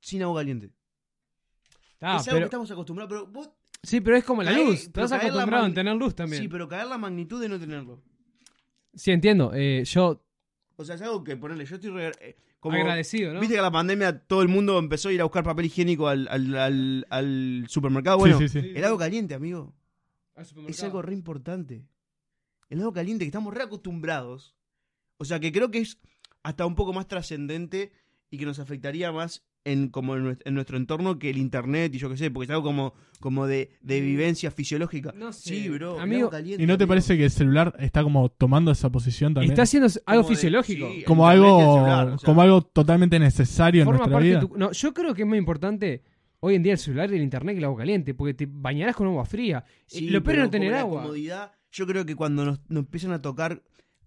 sin agua caliente. Ah, es algo que pero, estamos acostumbrados, pero vos sí, pero es como la luz. Estás caer la acostumbrado a tener luz también. Sí, pero caer la magnitud de no tenerlo. Sí, entiendo. Eh, yo O sea, es algo que ponerle. Yo estoy re- eh, como. agradecido, ¿no? Viste que la pandemia todo el mundo empezó a ir a buscar papel higiénico al, al, al- al supermercado. Bueno, sí, sí, sí. el agua caliente, amigo. Es algo re importante. El agua caliente, que estamos re acostumbrados. O sea, que creo que es hasta un poco más trascendente y que nos afectaría más en como en nues- en nuestro entorno que el internet y yo qué sé, porque es algo como, como de, de Mm. vivencia fisiológica. No sé. Sí, bro. Amigo, caliente, ¿Y no te amigo. parece que el celular está como tomando esa posición también? Está haciendo algo Como de- fisiológico. sí, como algo, celular, o sea. como algo totalmente necesario en nuestra parte vida. tu- No, yo creo que es más importante hoy en día el celular y el internet que el agua caliente, porque te bañarás con agua fría. Sí, Eh, lo peor es no tener agua. comodidad, yo creo que cuando nos, nos empiezan a tocar,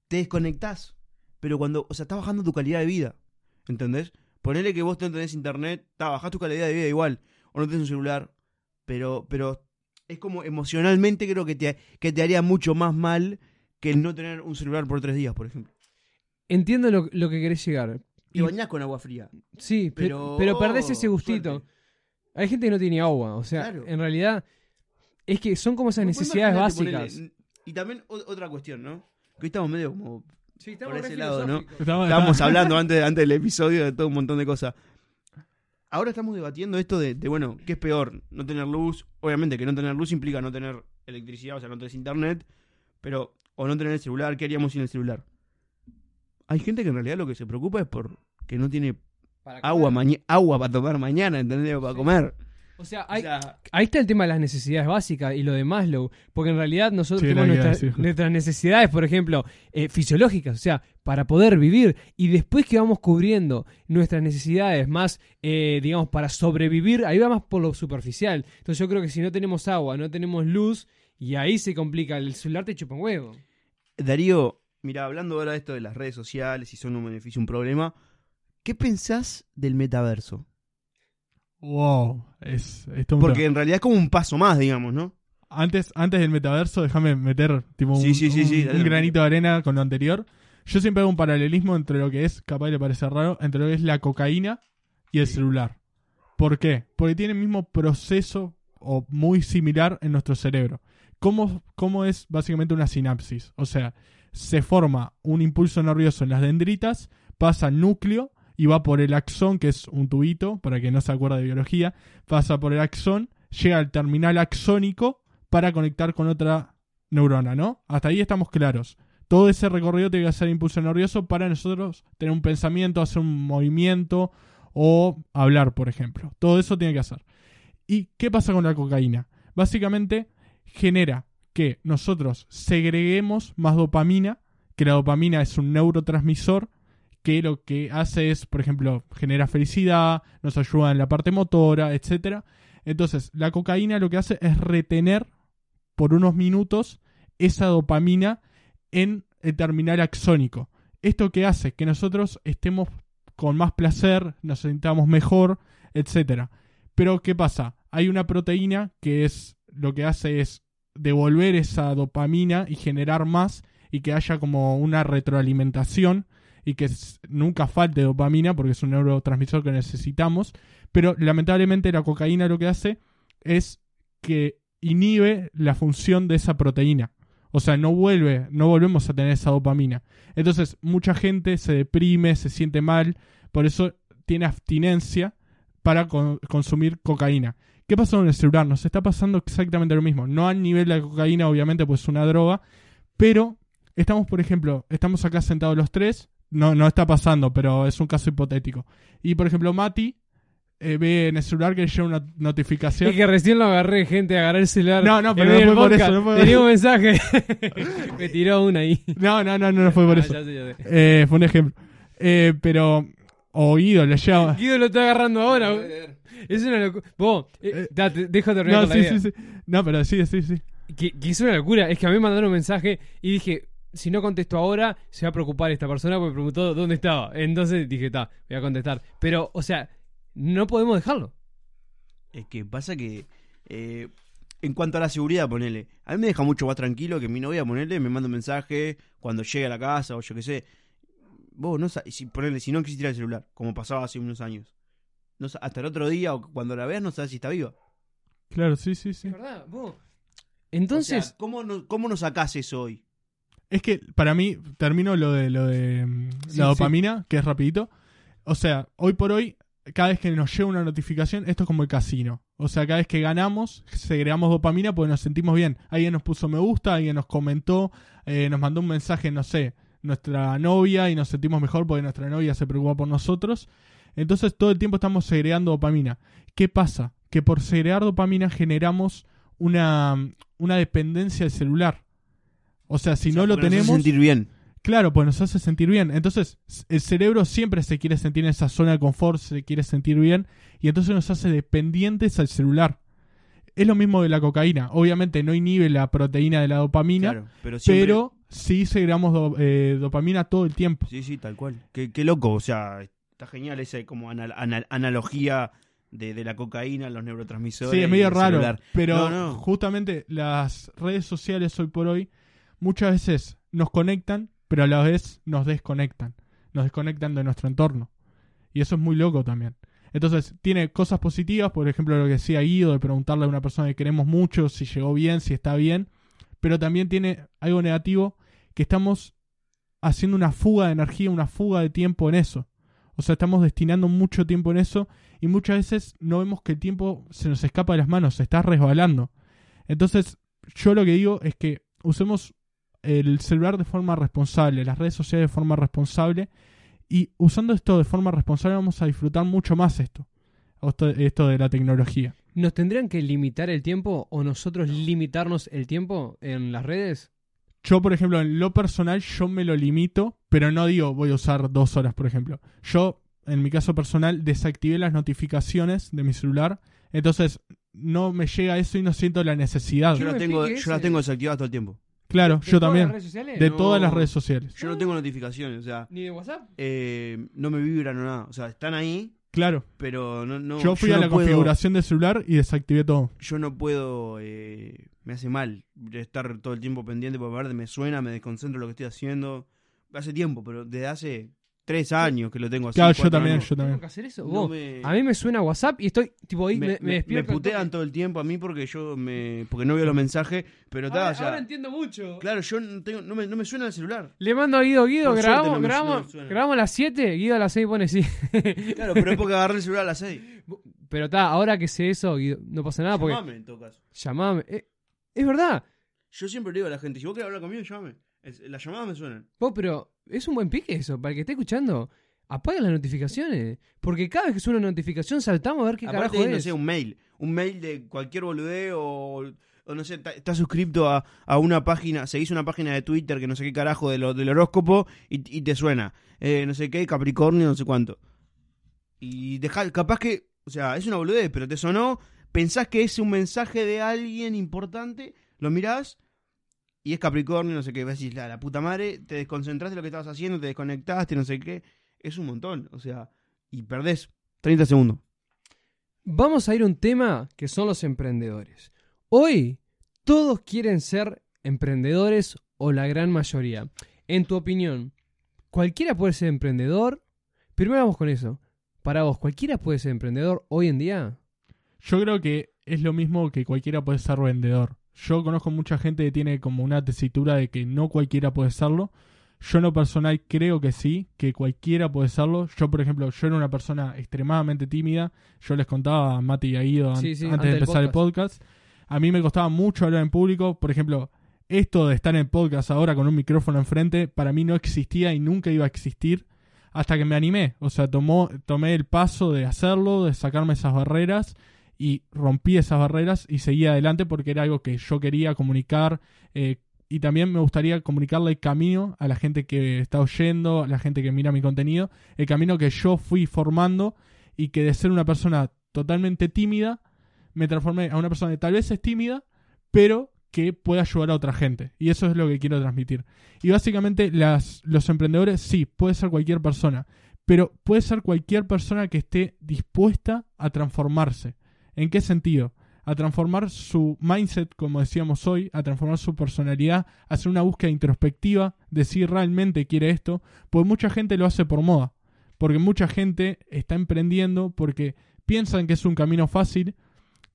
te desconectás. Pero cuando, o sea, estás bajando tu calidad de vida. ¿Entendés? Ponele que vos no tenés internet, está, bajás tu calidad de vida igual. O no tenés un celular. Pero, pero es como emocionalmente creo que te, que te haría mucho más mal que el no tener un celular por tres días, por ejemplo. Entiendo lo, lo que querés llegar. Te Y- bañás con agua fría. sí, pero, Pero, pero perdés ese gustito. suerte. Hay gente que no tiene agua. O sea, Claro. en realidad es que son como esas Vos necesidades básicas. Y también o- otra cuestión, ¿no? Que hoy estamos medio como Sí, por ese lado, ¿no? Estamos- Estábamos hablando antes, antes del episodio de todo un montón de cosas. Ahora estamos debatiendo esto de, de, bueno, ¿qué es peor? No tener luz. Obviamente que no tener luz implica no tener electricidad, o sea, no tener internet. Pero, o no tener el celular, ¿qué haríamos sin el celular? Hay gente que en realidad lo que se preocupa es por que no tiene Para agua, comer. maña- agua para tomar mañana, ¿entendés? O para Sí. comer. O sea, O hay, sea, Ahí está el tema de las necesidades básicas y lo de Maslow, porque en realidad nosotros Sí, tenemos nuestras, necesidades, por ejemplo, eh, fisiológicas, o sea, para poder vivir, y después que vamos cubriendo nuestras necesidades más, eh, digamos, para sobrevivir, ahí va más por lo superficial. Entonces yo creo que si no tenemos agua, no tenemos luz, y ahí se complica, el celular te chupa un huevo. Darío, mira, hablando ahora de esto de las redes sociales, si son un beneficio o un problema, ¿qué pensás del metaverso? Wow, es, esto es un Porque tema. en realidad es como un paso más, digamos, ¿no? Antes, antes del metaverso, déjame meter tipo un, Sí, sí, sí, un- sí, un dale, granito de arena con lo anterior. Yo siempre hago un paralelismo entre lo que es, capaz le parece raro, entre lo que es la cocaína y el celular. ¿Por qué? Porque tiene el mismo proceso o muy similar en nuestro cerebro. ¿Cómo, cómo es básicamente una sinapsis? O sea, se forma un impulso nervioso en las dendritas, pasa al núcleo y va por el axón, que es un tubito, para que no se acuerde de biología, pasa por el axón, llega al terminal axónico para conectar con otra neurona, ¿no? Hasta ahí estamos claros. Todo ese recorrido tiene que hacer impulso nervioso para nosotros tener un pensamiento, hacer un movimiento o hablar, por ejemplo. Todo eso tiene que hacer. ¿Y qué pasa con la cocaína? Básicamente genera que nosotros segreguemos más dopamina, que la dopamina es un neurotransmisor que lo que hace es, por ejemplo, genera felicidad, nos ayuda en la parte motora, etc. Entonces, la cocaína lo que hace es retener por unos minutos esa dopamina en el terminal axónico. Esto que hace que nosotros estemos con más placer, nos sintamos mejor, etc. Pero ¿qué pasa? Hay una proteína que es lo que hace es devolver esa dopamina y generar más y que haya como una retroalimentación y que nunca falte dopamina porque es un neurotransmisor que necesitamos. Pero lamentablemente la cocaína lo que hace es que inhibe la función de esa proteína. O sea, no vuelve, no volvemos a tener esa dopamina. Entonces, mucha gente se deprime, se siente mal, por eso tiene abstinencia para con- consumir cocaína. ¿Qué pasa con el celular? Nos está pasando exactamente lo mismo. No al nivel de la cocaína, obviamente, pues es una droga, pero estamos, por ejemplo, estamos acá sentados los tres, no, no está pasando, pero es un caso hipotético. Y, por ejemplo, Mati eh, ve en el celular que le llega una notificación. Es que recién lo agarré, gente, agarré el celular. No, no, pero no fue por eso, no fue por Tenía un mensaje. Me tiró una ahí. No, no, no, no, no fue por Ah, eso. ya sé, ya sé. Eh, fue un ejemplo. Eh, pero, oído, le llega. Guido lo está agarrando ahora. Es una locura. Vos, eh, Eh, da, te- deja de terminar No, con la sí, idea. sí, sí. No, pero sí, sí, sí. Que, que es una locura. Es que a mí me mandaron un mensaje y dije, si no contesto ahora, se va a preocupar esta persona porque me preguntó dónde estaba. Entonces dije, está, voy a contestar. Pero, o sea, no podemos dejarlo. Es que pasa que. eh, en cuanto a la seguridad, ponele. A mí me deja mucho más tranquilo que mi novia, ponele, me manda un mensaje cuando llegue a la casa o yo qué sé. Vos no si, ponele, si no existiera el celular, como pasaba hace unos años. No, hasta el otro día o cuando la veas no sabes si está viva. Claro, sí, sí, sí. Es verdad, vos. O Entonces, sea, ¿cómo, no, ¿cómo nos sacás eso hoy? Es que para mí, termino lo de lo de mm, Sí, la sí. dopamina, que es rapidito. O sea, hoy por hoy, cada vez que nos llega una notificación, esto es como el casino. O sea, cada vez que ganamos, segregamos dopamina porque nos sentimos bien. Alguien nos puso me gusta, alguien nos comentó, eh, nos mandó un mensaje, no sé, nuestra novia y nos sentimos mejor porque nuestra novia se preocupa por nosotros. Entonces todo el tiempo estamos segregando dopamina. ¿Qué pasa? Que por segregar dopamina generamos una, una dependencia del celular. O sea, si O sea, no lo porque nos hace tenemos... sentir bien. Claro, pues nos hace sentir bien. Entonces, el cerebro siempre se quiere sentir en esa zona de confort, se quiere sentir bien, y entonces nos hace dependientes al celular. Es lo mismo de la cocaína. Obviamente no inhibe la proteína de la dopamina, Claro, pero siempre. pero sí segregamos do- eh, dopamina todo el tiempo. Sí, sí, tal cual. Qué, qué loco, o sea, está genial esa como anal- anal- analogía de, de la cocaína, los neurotransmisores. Sí, es medio raro, celular. pero No, no. justamente las redes sociales hoy por hoy muchas veces nos conectan, pero a la vez nos desconectan. Nos desconectan de nuestro entorno. Y eso es muy loco también. Entonces, tiene cosas positivas, por ejemplo, lo que decía Guido, de preguntarle a una persona que queremos mucho si llegó bien, si está bien, pero también tiene algo negativo, que estamos haciendo una fuga de energía, una fuga de tiempo en eso. O sea, estamos destinando mucho tiempo en eso y muchas veces no vemos que el tiempo se nos escapa de las manos, se está resbalando. Entonces, yo lo que digo es que usemos el celular de forma responsable, las redes sociales de forma responsable y usando esto de forma responsable vamos a disfrutar mucho más esto, esto, de la tecnología. ¿nos tendrían que limitar el tiempo o nosotros limitarnos el tiempo en las redes? Yo, por ejemplo, en lo personal, yo me lo limito, pero no digo voy a usar dos horas, por ejemplo. Yo, en mi caso personal, desactivé las notificaciones de mi celular, entonces no me llega eso y no siento la necesidad. Yo no las tengo, yo las tengo desactivadas todo el tiempo. Claro, ¿De yo todas las también. redes sociales? De No. todas las redes sociales. Yo no tengo notificaciones, o sea, ¿Ni de WhatsApp? eh, no me vibran o nada. O sea, están ahí, Claro. pero no. no yo fui a no la puedo- configuración del celular y desactivé todo. Yo no puedo. eh, me hace mal estar todo el tiempo pendiente porque aparte me suena, me desconcentro en lo que estoy haciendo. Hace tiempo, pero desde hace tres años que lo tengo así. Claro, yo cuatro también, años. yo ¿Tengo también. que hacer eso? No Vos, me- A mí me suena WhatsApp y estoy, tipo, ahí me, me, me me- me despierto. al putean todo el tiempo a mí porque yo me porque no veo los mensajes, pero está, Ahora, o sea, ahora entiendo mucho. claro, yo no, tengo, no, me, no me suena el celular. Le mando a Guido, Guido, Por grabamos, suerte no me- no grabamos, me suena. grabamos a las 7, Guido a las 6 pone sí. Claro, pero es porque agarré el celular a las 6. Pero está, ahora que sé eso, Guido, no pasa nada porque Llamame en todo caso. llamame. Eh, es verdad. Yo siempre le digo a la gente, si vos querés hablar conmigo, llamame. Es- Las llamadas me suenan. Vos, pero es un buen pique eso, para el que esté escuchando. Apaga las notificaciones. Porque cada vez que suena una notificación saltamos a ver qué Aparte, carajo no es. sé, un mail. un mail de cualquier boludeo o, o no sé, estás suscrito a, a una página, seguís una página de Twitter que no sé qué carajo de lo- del horóscopo y, y te suena, eh, no sé qué, Capricornio, no sé cuánto. Y deja, capaz que, o sea, es una boludez, pero te sonó, pensás que es un mensaje de alguien importante, lo mirás y es Capricornio, no sé qué, vas a decir, la, la puta madre, te desconcentraste de lo que estabas haciendo, te desconectaste, no sé qué, es un montón, o sea, y perdés 30 segundos. Vamos a ir a un tema que son los emprendedores. Hoy todos quieren ser emprendedores o la gran mayoría. En tu opinión, ¿cualquiera puede ser emprendedor? Primero vamos con eso. Para vos, ¿cualquiera puede ser emprendedor hoy en día? Yo creo que es lo mismo que cualquiera puede ser vendedor. Yo conozco mucha gente que tiene como una tesitura de que no cualquiera puede serlo. Yo en lo personal creo que sí, que cualquiera puede serlo. Yo, por ejemplo, yo era una persona extremadamente tímida. Yo les contaba a Mati y a Guido an- Sí, sí, antes, antes de empezar el podcast. A mí me costaba mucho hablar en público. Por ejemplo, esto de estar en el podcast ahora con un micrófono enfrente, para mí no existía y nunca iba a existir hasta que me animé. O sea, tomó, tomé el paso de hacerlo, de sacarme esas barreras y rompí esas barreras y seguí adelante porque era algo que yo quería comunicar eh, y también me gustaría comunicarle el camino a la gente que está oyendo, a la gente que mira mi contenido, el camino que yo fui formando y que de ser una persona totalmente tímida me transformé a una persona que tal vez es tímida, pero que puede ayudar a otra gente. Y eso es lo que quiero transmitir. Y básicamente las, los emprendedores, sí, puede ser cualquier persona, pero puede ser cualquier persona que esté dispuesta a transformarse. ¿En qué sentido? A transformar su mindset, como decíamos hoy, a transformar su personalidad, hacer una búsqueda introspectiva de si realmente quiere esto, pues mucha gente lo hace por moda, porque mucha gente está emprendiendo porque piensan que es un camino fácil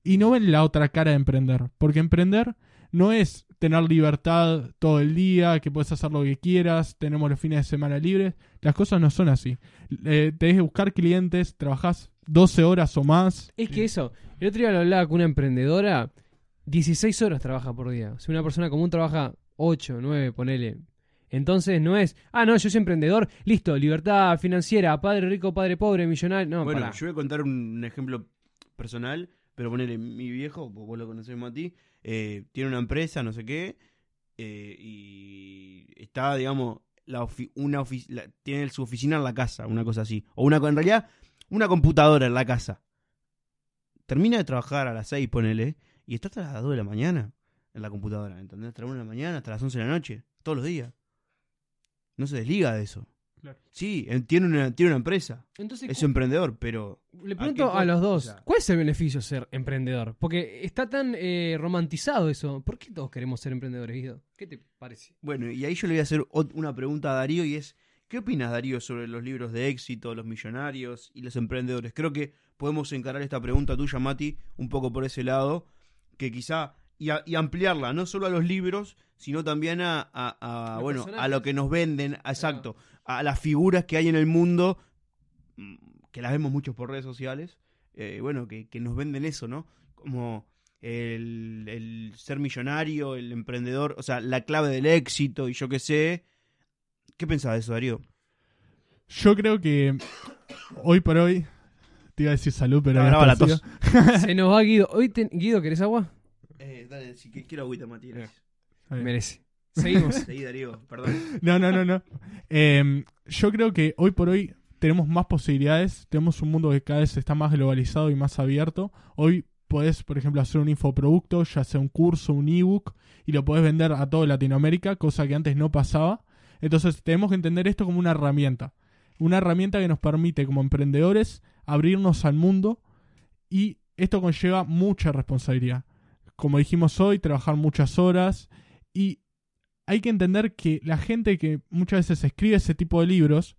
y no ven la otra cara de emprender, porque emprender no es tener libertad todo el día, que puedes hacer lo que quieras, tenemos los fines de semana libres. Las cosas no son así. Eh, tenés que buscar clientes, trabajás 12 horas o más. Es que eso, el otro día lo hablaba con una emprendedora, 16 horas trabaja por día. Si una persona común trabaja 8, 9, ponele. Entonces no es, ah, no, yo soy emprendedor, listo, libertad financiera, padre rico, padre pobre, millonario. No, bueno, pará. yo voy a contar un ejemplo personal, pero ponerle mi viejo, vos vos lo conocés Mati, eh, tiene una empresa, no sé qué, eh, y está, digamos, la ofi- una ofi- la- tiene su oficina en la casa, una cosa así. O una, en realidad, una computadora en la casa. Termina de trabajar a las 6, ponele, y está hasta las 2 de la mañana en la computadora, ¿entendés? Hasta las 1 de la mañana, hasta las 11 de la noche, todos los días. No se desliga de eso. Claro. Sí, eh, tiene una, tiene una empresa. Entonces, Es emprendedor, pero le ¿a pregunto a, los dos, O sea- ¿cuál es el beneficio de ser emprendedor? Porque está tan eh, romantizado eso. ¿Por qué todos queremos ser emprendedores, Guido? ¿Qué te parece? bueno, y ahí yo le voy a hacer una pregunta a Darío y es, ¿qué opinas Darío sobre los libros de éxito, los millonarios y los emprendedores? Creo que podemos encarar esta pregunta tuya, Mati, un poco por ese lado, que quizá, y, a- y ampliarla, no solo a los libros, sino también a, a- a, bueno, a lo que nos venden, exacto, a las figuras que hay en el mundo, mm, que las vemos muchos por redes sociales, eh, bueno, que, que nos venden eso, ¿no? Como el, el ser millonario, el emprendedor, o sea, la clave del éxito y yo qué sé. ¿Qué pensás de eso, Darío? Yo creo que hoy por hoy, te iba a decir salud, pero No, la tos. Se nos va Guido. Hoy te- Guido, ¿querés agua? Eh, dale, si quiero agüita, bien. Merece. Seguimos. Seguí, Darío, perdón. No, no, no, no. Eh, yo creo que hoy por hoy tenemos más posibilidades, tenemos un mundo que cada vez está más globalizado y más abierto. Hoy podés, por ejemplo, hacer un infoproducto, ya sea un curso, un ebook, y lo podés vender a toda Latinoamérica, cosa que antes no pasaba. Entonces tenemos que entender esto como una herramienta. Una herramienta que nos permite como emprendedores abrirnos al mundo y esto conlleva mucha responsabilidad. Como dijimos hoy, trabajar muchas horas y hay que entender que la gente que muchas veces escribe ese tipo de libros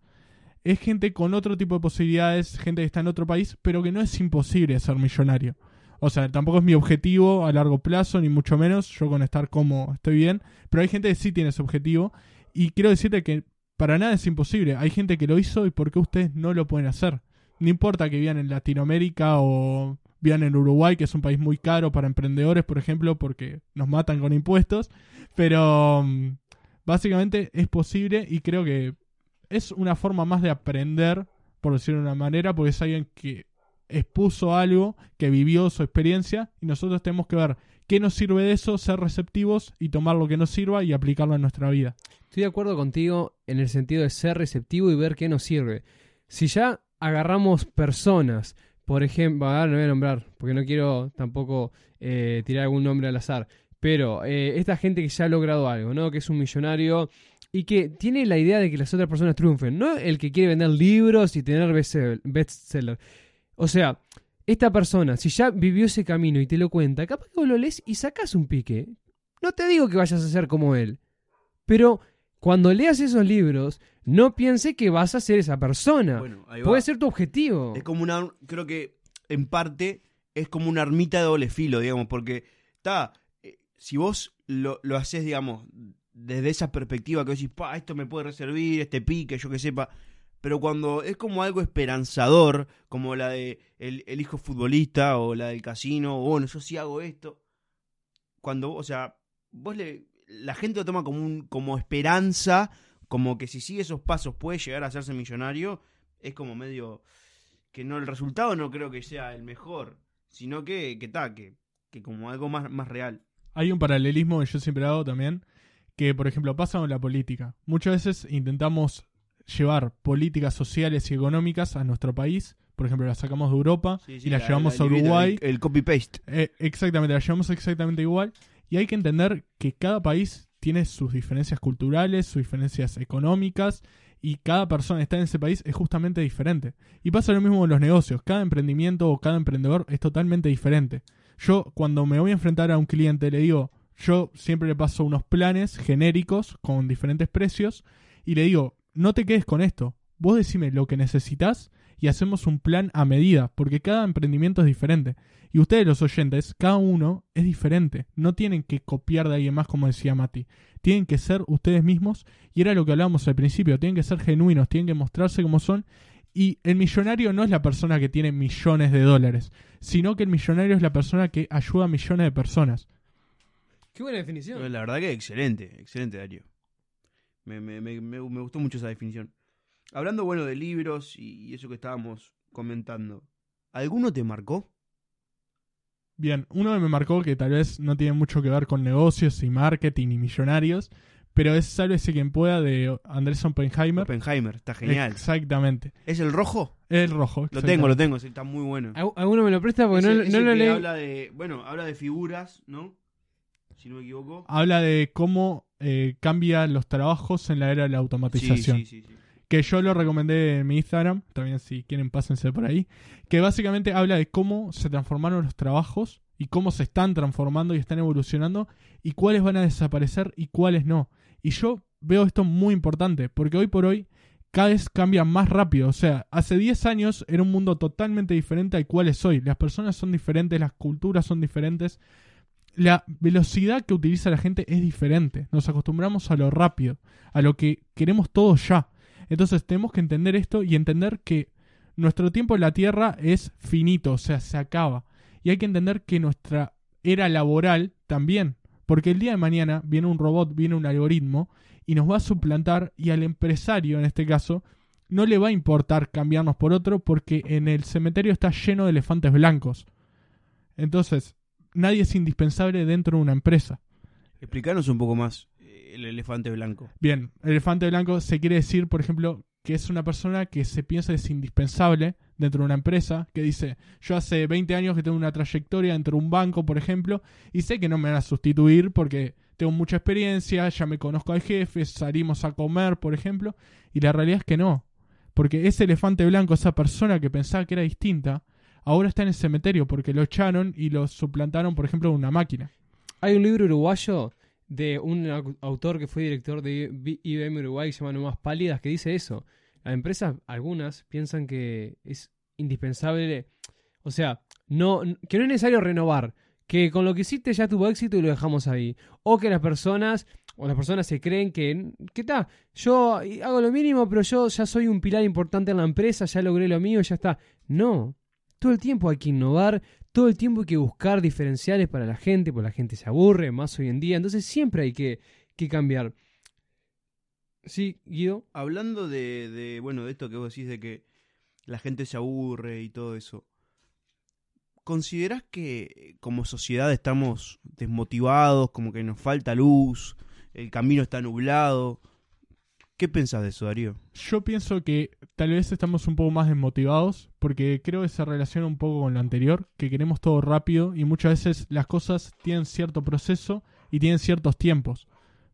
es gente con otro tipo de posibilidades, gente que está en otro país, pero que no es imposible ser millonario. O sea, tampoco es mi objetivo a largo plazo, ni mucho menos. Yo con estar como estoy bien. Pero hay gente que sí tiene ese objetivo. Y quiero decirte que para nada es imposible. Hay gente que lo hizo y por qué ustedes no lo pueden hacer. No importa que vivan en Latinoamérica o vivan en Uruguay, que es un país muy caro para emprendedores, por ejemplo, porque nos matan con impuestos. Pero mm, básicamente es posible y creo que es una forma más de aprender, por decirlo de una manera, porque es alguien que expuso algo que vivió su experiencia y nosotros tenemos que ver qué nos sirve de eso, ser receptivos y tomar lo que nos sirva y aplicarlo en nuestra vida. Estoy de acuerdo contigo en el sentido de ser receptivo y ver qué nos sirve. Si ya agarramos personas, por ejemplo, ahora no voy a nombrar, porque no quiero tampoco eh, tirar algún nombre al azar, pero eh, esta gente que ya ha logrado algo, ¿no? Que es un millonario y que tiene la idea de que las otras personas triunfen, no el que quiere vender libros y tener bestseller. O sea, esta persona, si ya vivió ese camino y te lo cuenta, capaz que vos lo lees y sacas un pique. No te digo que vayas a ser como él, pero cuando leas esos libros, no piense que vas a ser esa persona. Bueno. Puede ser tu objetivo. Es como una. Creo que en parte es como una armita de doble filo, digamos, porque está. eh, Si vos lo, lo haces, digamos, desde esa perspectiva que vos decís, pa, esto me puede reservar, este pique, yo que sepa. Pero cuando es como algo esperanzador, como la de el, el hijo futbolista o la del casino, o bueno, yo sí hago esto. Cuando, o sea, vos le. La gente lo toma como un, como esperanza, como que si sigue esos pasos puede llegar a hacerse millonario, es como medio que no el resultado no creo que sea el mejor, sino que que que, que como algo más, más real. Hay un paralelismo que yo siempre hago también, que por ejemplo pasa con la política. Muchas veces intentamos llevar políticas sociales y económicas a nuestro país, por ejemplo las sacamos de Europa Sí, sí, y las la- llevamos la a Uruguay. El, el copy-paste. Eh, exactamente, las llevamos exactamente igual. Y hay que entender que cada país tiene sus diferencias culturales, sus diferencias económicas, y cada persona que está en ese país es justamente diferente. Y pasa lo mismo con los negocios. Cada emprendimiento o cada emprendedor es totalmente diferente. Yo, cuando me voy a enfrentar a un cliente, le digo, yo siempre le paso unos planes genéricos con diferentes precios, y le digo, no te quedes con esto. Vos decime lo que necesitas y hacemos un plan a medida, porque cada emprendimiento es diferente. Y ustedes los oyentes, cada uno es diferente. No tienen que copiar de alguien más, como decía Mati. Tienen que ser ustedes mismos. Y era lo que hablábamos al principio. Tienen que ser genuinos, tienen que mostrarse como son. Y el millonario no es la persona que tiene millones de dólares, sino que el millonario es la persona que ayuda a millones de personas. Qué buena definición. La verdad que excelente, excelente Darío. Me, me, me, me, me gustó mucho esa definición. Hablando bueno de libros y, y eso que estábamos comentando, ¿alguno te marcó? Bien, uno que me marcó que tal vez no tiene mucho que ver con negocios y marketing y millonarios, pero es Sálvese quien pueda de Andrés Oppenheimer. Oppenheimer, está genial. Exactamente. ¿Es el rojo? El rojo. Lo tengo, lo tengo, sí, está muy bueno. ¿Al- ¿Alguno me lo presta? Porque no, no lo leí. habla de, bueno, habla de figuras, ¿no? Si no me equivoco. Habla de cómo eh, cambian los trabajos en la era de la automatización. sí, sí, sí. Que yo lo recomendé en mi Instagram, también si quieren pásense por ahí. Que básicamente habla de cómo se transformaron los trabajos y cómo se están transformando y están evolucionando y cuáles van a desaparecer y cuáles no. Y yo veo esto muy importante, porque hoy por hoy cada vez cambia más rápido. O sea, hace 10 años era un mundo totalmente diferente al cual es hoy. Las personas son diferentes, las culturas son diferentes. La velocidad que utiliza la gente es diferente. Nos acostumbramos a lo rápido, a lo que queremos todo ya. Entonces tenemos que entender esto y entender que nuestro tiempo en la Tierra es finito, o sea, se acaba. Y hay que entender que nuestra era laboral también. Porque el día de mañana viene un robot, viene un algoritmo y nos va a suplantar y al empresario, en este caso, no le va a importar cambiarnos por otro porque en el cementerio está lleno de elefantes blancos. Entonces, nadie es indispensable dentro de una empresa. Explicanos un poco más eh, el elefante blanco. Bien, elefante blanco se quiere decir, por ejemplo, que es una persona que se piensa es indispensable dentro de una empresa, que dice, yo hace 20 años que tengo una trayectoria dentro de un banco, por ejemplo, y sé que no me van a sustituir porque tengo mucha experiencia, ya me conozco al jefe, salimos a comer, por ejemplo, y la realidad es que no, porque ese elefante blanco, esa persona que pensaba que era distinta, ahora está en el cementerio porque lo echaron y lo suplantaron, por ejemplo, en una máquina. Hay un libro uruguayo de un au- autor que fue director de IBM Uruguay que se llama No Más Pálidas que dice eso. Las empresas, algunas, piensan que es indispensable, o sea, no, que no es necesario renovar, que con lo que hiciste ya tuvo éxito y lo dejamos ahí. O que las personas, o las personas se creen que, ¿qué está? Yo hago lo mínimo, pero yo ya soy un pilar importante en la empresa, ya logré lo mío, ya está. No, todo el tiempo hay que innovar, todo el tiempo hay que buscar diferenciales para la gente, porque la gente se aburre más hoy en día, entonces siempre hay que, que cambiar. Sí, Guido. Hablando de, de, bueno, de esto que vos decís de que la gente se aburre y todo eso. ¿considerás que como sociedad estamos desmotivados, como que nos falta luz, el camino está nublado? ¿Qué pensás de eso, Darío? Yo pienso que tal vez estamos un poco más desmotivados porque creo que se relaciona un poco con lo anterior, que queremos todo rápido y muchas veces las cosas tienen cierto proceso y tienen ciertos tiempos.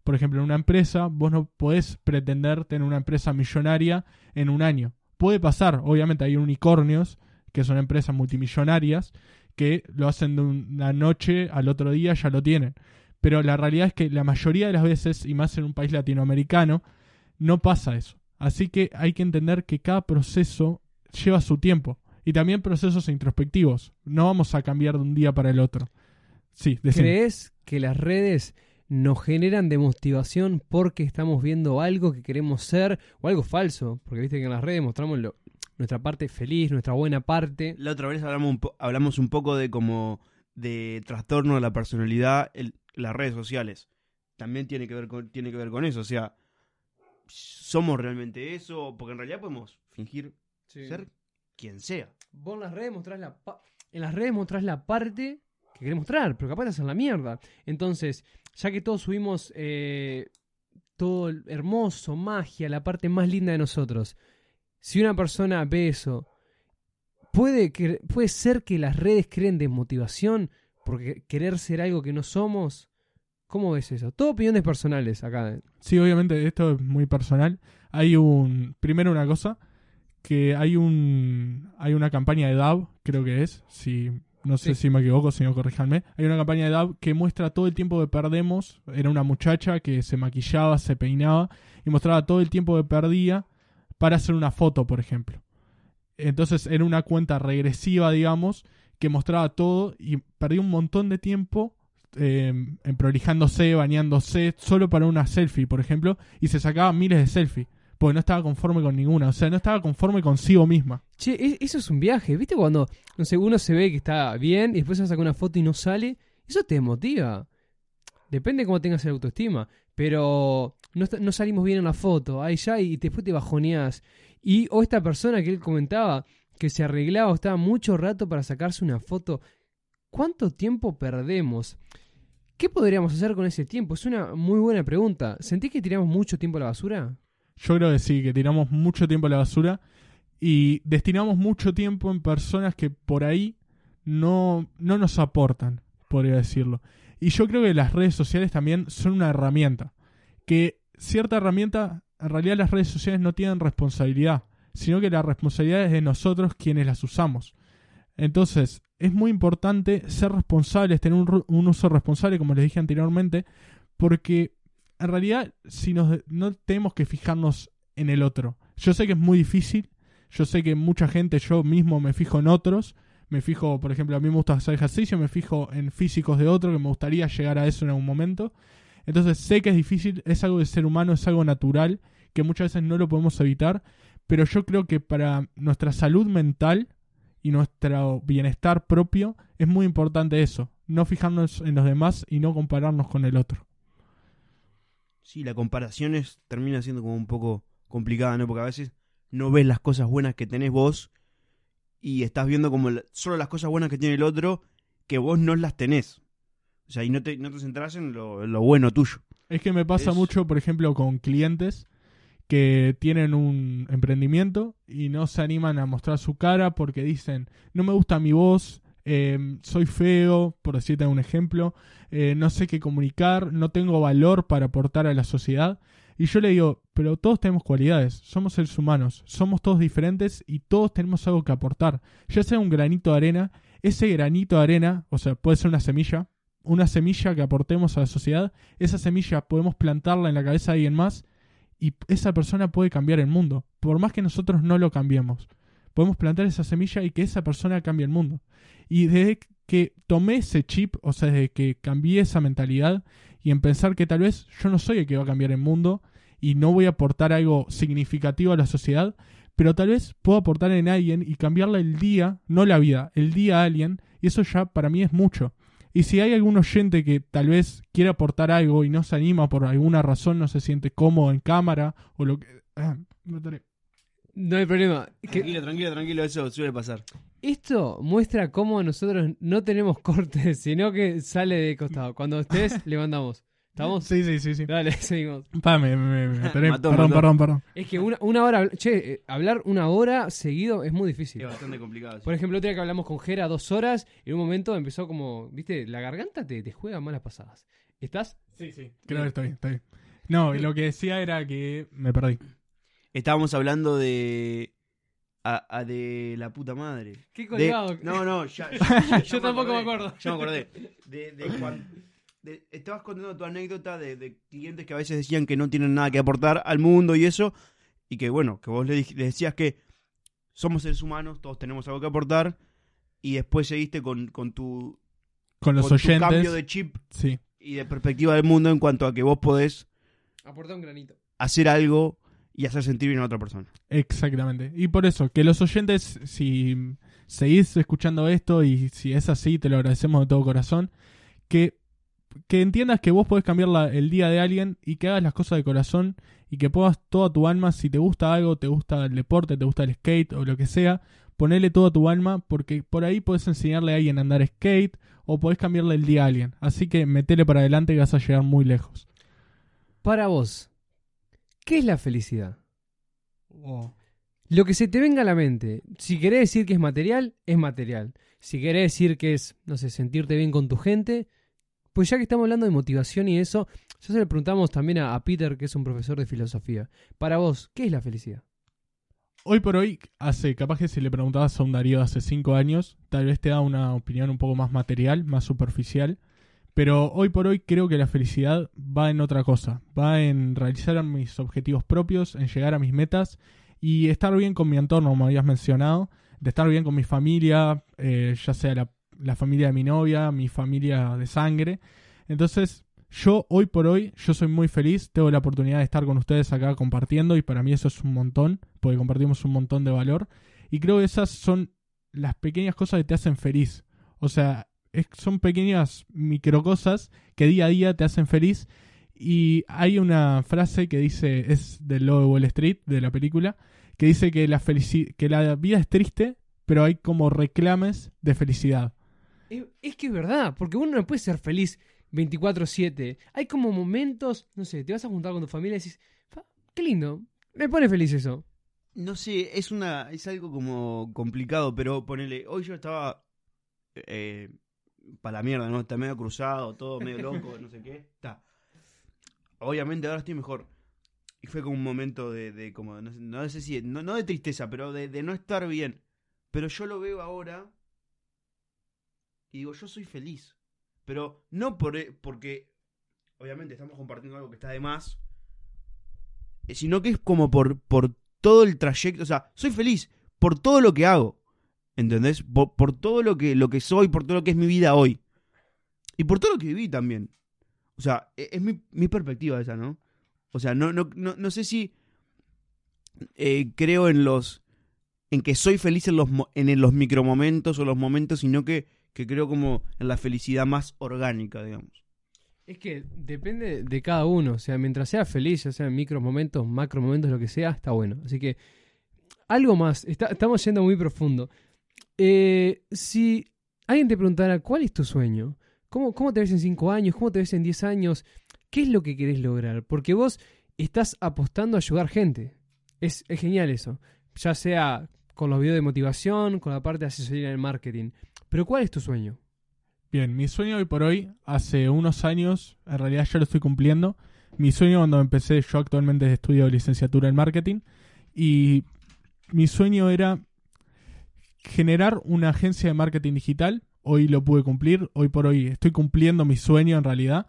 Por ejemplo, en una empresa vos no podés pretender tener una empresa millonaria en un año. Puede pasar, obviamente hay unicornios, que son empresas multimillonarias, que lo hacen de una noche al otro día ya lo tienen. Pero la realidad es que la mayoría de las veces, y más en un país latinoamericano, no pasa eso. Así que hay que entender que cada proceso lleva su tiempo. Y también procesos introspectivos. No vamos a cambiar de un día para el otro. Sí, decime. ¿Crees que las redes nos generan demotivación porque estamos viendo algo que queremos ser o algo falso? Porque viste que en las redes mostramos lo- nuestra parte feliz, nuestra buena parte. La otra vez hablamos un, po- hablamos un poco de como de trastorno de la personalidad en las redes sociales. También tiene que ver con, tiene que ver con eso. O sea, ¿somos realmente eso? Porque en realidad podemos fingir ser quien sea. Vos en las redes mostrás la en las redes mostrás la parte que querés mostrar, pero capaz estás en la mierda. Entonces, ya que todos subimos eh, todo hermoso, magia, la parte más linda de nosotros, si una persona ve eso, puede, que, puede ser que las redes creen desmotivación porque querer ser algo que no somos. ¿Cómo ves eso? Todo opiniones personales acá. Sí, obviamente esto es muy personal. Hay un. Primero una cosa. Que hay un. Hay una campaña de DAV, creo que es. Si. No sé Sí. si me equivoco, si no, corríjanme. Hay una campaña de DAV que muestra todo el tiempo que perdemos. Era una muchacha que se maquillaba, se peinaba y mostraba todo el tiempo que perdía para hacer una foto, por ejemplo. Entonces era una cuenta regresiva, digamos, que mostraba todo y perdía un montón de tiempo eh, en prolijándose, bañándose, solo para una selfie, por ejemplo, y se sacaba miles de selfies, porque no estaba conforme con ninguna, o sea, no estaba conforme consigo misma. Che, e- eso es un viaje. ¿Viste cuando, no uno se ve que está bien y después se saca una foto y no sale? Eso te motiva. Depende de cómo tengas el autoestima. Pero no, no salimos bien en la foto. Ahí ya y después te bajoneás. Y o esta persona que él comentaba que se arreglaba o estaba mucho rato para sacarse una foto. ¿Cuánto tiempo perdemos? ¿Qué podríamos hacer con ese tiempo? Es una muy buena pregunta. ¿Sentís que tiramos mucho tiempo a la basura? Yo creo que sí, que tiramos mucho tiempo a la basura y destinamos mucho tiempo en personas que por ahí no, no nos aportan, podría decirlo. Y yo creo que las redes sociales también son una herramienta. Que cierta herramienta, en realidad las redes sociales no tienen responsabilidad, sino que la responsabilidad es de nosotros quienes las usamos. Entonces, es muy importante ser responsables, tener un, un uso responsable, como les dije anteriormente, porque en realidad si nos, no tenemos que fijarnos en el otro. Yo sé que es muy difícil, yo sé que mucha gente, yo mismo me fijo en otros, me fijo, por ejemplo, a mí me gusta hacer ejercicio, me fijo en físicos de otro, que me gustaría llegar a eso en algún momento. Entonces sé que es difícil, es algo de ser humano, es algo natural, que muchas veces no lo podemos evitar, pero yo creo que para nuestra salud mental y nuestro bienestar propio es muy importante eso, no fijarnos en los demás y no compararnos con el otro. Sí, la comparación es, termina siendo como un poco complicada, ¿no? Porque a veces no ves las cosas buenas que tenés vos y estás viendo como la- solo las cosas buenas que tiene el otro que vos no las tenés. O sea, y no te, no te centrás en lo, en lo bueno tuyo. Es que me pasa Es- mucho, por ejemplo, con clientes que tienen un emprendimiento y no se animan a mostrar su cara porque dicen, no me gusta mi voz, eh, soy feo, por decirte un ejemplo, eh, no sé qué comunicar, no tengo valor para aportar a la sociedad. Y yo le digo, pero todos tenemos cualidades, somos seres humanos, somos todos diferentes y todos tenemos algo que aportar. Ya sea un granito de arena, ese granito de arena, o sea, puede ser una semilla, una semilla que aportemos a la sociedad, esa semilla podemos plantarla en la cabeza de alguien más y esa persona puede cambiar el mundo, por más que nosotros no lo cambiemos. Podemos plantar esa semilla y que esa persona cambie el mundo. Y desde que tomé ese chip, o sea, desde que cambié esa mentalidad y en pensar que tal vez yo no soy el que va a cambiar el mundo y no voy a aportar algo significativo a la sociedad, pero tal vez puedo aportar en alguien y cambiarle el día, no la vida, el día a alguien, y eso ya para mí es mucho. Y si hay algún oyente que tal vez quiere aportar algo y no se anima por alguna razón, no se siente cómodo en cámara o lo que... Ah. No hay problema. Que Tranquilo, tranquilo, tranquilo, eso suele pasar. esto muestra cómo nosotros no tenemos cortes, sino que sale de costado. Cuando estés, le mandamos. ¿Estamos? Sí, sí, sí, sí. Dale, seguimos. Pa, me, me- me atoré. Mató, perdón, mató. perdón, perdón. Es que una, una hora. Che, eh, hablar una hora seguido es muy difícil. Es bastante complicado. Por ejemplo, otro día que hablamos con Jera dos horas, en un momento empezó como, viste, la garganta te, te juega malas pasadas. ¿Estás? Sí, sí. Creo que estoy, estoy. No, y lo que decía era que me perdí. Estábamos hablando de. a- a de la puta madre. Qué De- colgado. no, no, ya. ya- ya Yo tampoco me acordé, acuerdo. Ya me acordé. De, de cuan- de- estabas contando tu anécdota de, de clientes que a veces decían que no tienen nada que aportar al mundo y eso. Y que bueno, que vos le, le decías que somos seres humanos, todos tenemos algo que aportar. Y después seguiste con, con tu, Con los con tu oyentes. cambio de chip Sí. y de perspectiva del mundo en cuanto a que vos podés Aporta un granito. hacer algo y hacer sentir bien a otra persona. Exactamente. Y por eso, que los oyentes, si seguís escuchando esto y si es así, te lo agradecemos de todo corazón, que, que entiendas que vos podés cambiar la- el día de alguien y que hagas las cosas de corazón y que puedas toda tu alma, si te gusta algo, te gusta el deporte, te gusta el skate o lo que sea, ponele toda tu alma porque por ahí podés enseñarle a alguien a andar skate o podés cambiarle el día a alguien. Así que metele para adelante y vas a llegar muy lejos. Para vos, ¿qué es la felicidad? Lo que se te venga a la mente. Si querés decir que es material, es material. Si querés decir que es, no sé, sentirte bien con tu gente, pues ya que estamos hablando de motivación y eso, ya se le preguntamos también a, Peter, que es un profesor de filosofía. Para vos, ¿qué es la felicidad? Hoy por hoy, hace capaz que si le preguntabas a un Darío hace cinco años, tal vez te da una opinión un poco más material, más superficial. Pero hoy por hoy creo que la felicidad va en otra cosa. Va en realizar mis objetivos propios, en llegar a mis metas y estar bien con mi entorno, como habías mencionado. De estar bien con mi familia, eh, ya sea la, la familia de mi novia, mi familia de sangre. Entonces, yo hoy por hoy, yo soy muy feliz, tengo la oportunidad de estar con ustedes acá compartiendo y para mí eso es un montón, porque compartimos un montón de valor. Y creo que esas son las pequeñas cosas que te hacen feliz. O sea, son pequeñas microcosas que día a día te hacen feliz. Y hay una frase que dice, es del logo de Wall Street, de la película, que dice que la, que la vida es triste, pero hay como reclames de felicidad. Es, es que es verdad, porque uno no puede ser feliz 24/7. Hay como momentos, no sé, te vas a juntar con tu familia y decís, "Fa, qué lindo, me pone feliz eso. No sé, es una es algo como complicado, pero ponele, hoy yo estaba eh, para la mierda, ¿no? Está medio cruzado, todo medio loco, no sé qué. Está. Obviamente ahora estoy mejor. Y fue como un momento de, de como, no sé, no sé si, no, no de tristeza, pero de, de no estar bien. Pero yo lo veo ahora y digo, yo soy feliz. Pero no por, e- porque, obviamente estamos compartiendo algo que está de más, eh, sino que es como por, por todo el trayecto. O sea, soy feliz por todo lo que hago. ¿Entendés? Por, por todo lo que, lo que soy, por todo lo que es mi vida hoy. Y por todo lo que viví también. O sea, e- es mi, mi perspectiva esa, ¿no? O sea, no, no, no, no sé si eh, creo en los. en que soy feliz en los, en los micromomentos o los momentos, sino que, que creo como en la felicidad más orgánica, digamos. Es que depende de cada uno, o sea, mientras sea feliz, ya sea en micro momentos, macro momentos, lo que sea, está bueno. Así que, algo más, estamos yendo muy profundo. Eh, si alguien te preguntara, ¿cuál es tu sueño? ¿Cómo, ¿Cómo te ves en 5 años? ¿Cómo te ves en 10 años? ¿Qué es lo que querés lograr? Porque vos estás apostando a ayudar gente. Es, es genial eso. Ya sea con los videos de motivación, con la parte de asesoría en el marketing. Pero ¿cuál es tu sueño? Bien, mi sueño hoy por hoy, hace unos años, en realidad ya lo estoy cumpliendo. Mi sueño cuando empecé, yo actualmente estudio licenciatura en marketing, y mi sueño era generar una agencia de marketing digital. Hoy lo pude cumplir, hoy por hoy estoy cumpliendo mi sueño en realidad.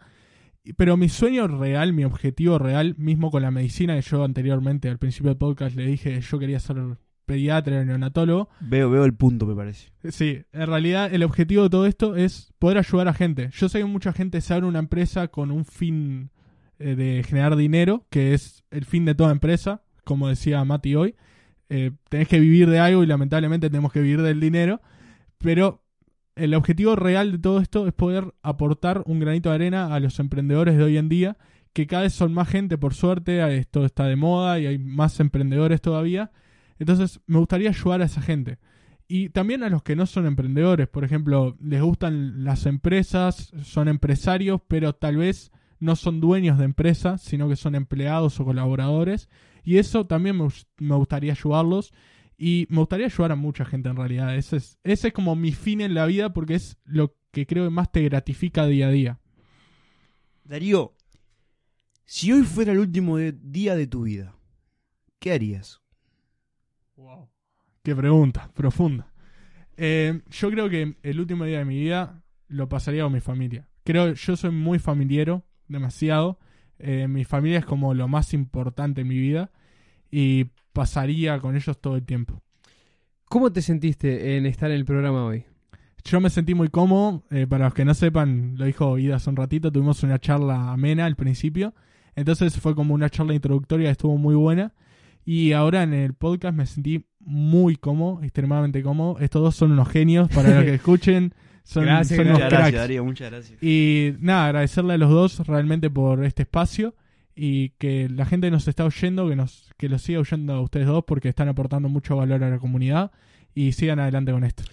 Pero mi sueño real, mi objetivo real, mismo con la medicina, que yo anteriormente al principio del podcast le dije yo quería ser pediatra, neonatólogo, Veo, veo el punto, me parece. Sí, en realidad el objetivo de todo esto es poder ayudar a gente. Yo sé que mucha gente se abre una empresa con un fin eh, de generar dinero, que es el fin de toda empresa, como decía Mati hoy. Eh, tenés que vivir de algo y lamentablemente tenemos que vivir del dinero, pero el objetivo real de todo esto es poder aportar un granito de arena a los emprendedores de hoy en día, que cada vez son más gente, por suerte, esto está de moda y hay más emprendedores todavía. Entonces, me gustaría ayudar a esa gente. Y también a los que no son emprendedores, por ejemplo, les gustan las empresas, son empresarios, pero tal vez no son dueños de empresas, sino que son empleados o colaboradores. Y eso también me, me gustaría ayudarlos. Y me gustaría ayudar a mucha gente en realidad. Ese es, ese es como mi fin en la vida porque es lo que creo que más te gratifica día a día. Darío, si hoy fuera el último día de tu vida, ¿qué harías? Qué pregunta, profunda. Eh, yo creo que el último día de mi vida lo pasaría con mi familia. Creo, yo soy muy familiero, demasiado. Eh, mi familia es como lo más importante en mi vida y pasaría con ellos todo el tiempo. ¿Cómo te sentiste en estar en el programa hoy? Yo me sentí muy cómodo. eh, para los que no sepan, lo dijo Ida hace un ratito, tuvimos una charla amena al principio. Entonces fue como una charla introductoria, estuvo muy buena. Y ahora en el podcast me sentí muy cómodo, extremadamente cómodo. Estos dos son unos genios, para los que escuchen. Son, Gracias, son unos Muchas cracks. gracias, Darío, muchas gracias. Y nada, agradecerle a los dos realmente por este espacio y que la gente nos está oyendo, que nos que los siga oyendo a ustedes dos porque están aportando mucho valor a la comunidad y sigan adelante con esto.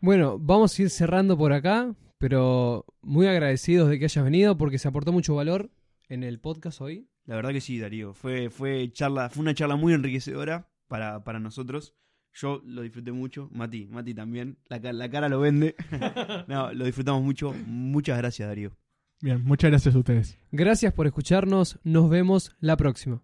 Bueno, vamos a ir cerrando por acá, pero muy agradecidos de que hayas venido porque se aportó mucho valor en el podcast hoy. La verdad que sí, Darío. Fue, fue, charla, fue una charla muy enriquecedora para, para nosotros. Yo lo disfruté mucho. Mati, Mati también. La, la cara lo vende. no, lo disfrutamos mucho. Muchas gracias, Darío. Bien, muchas gracias a ustedes. Gracias por escucharnos, nos vemos la próxima.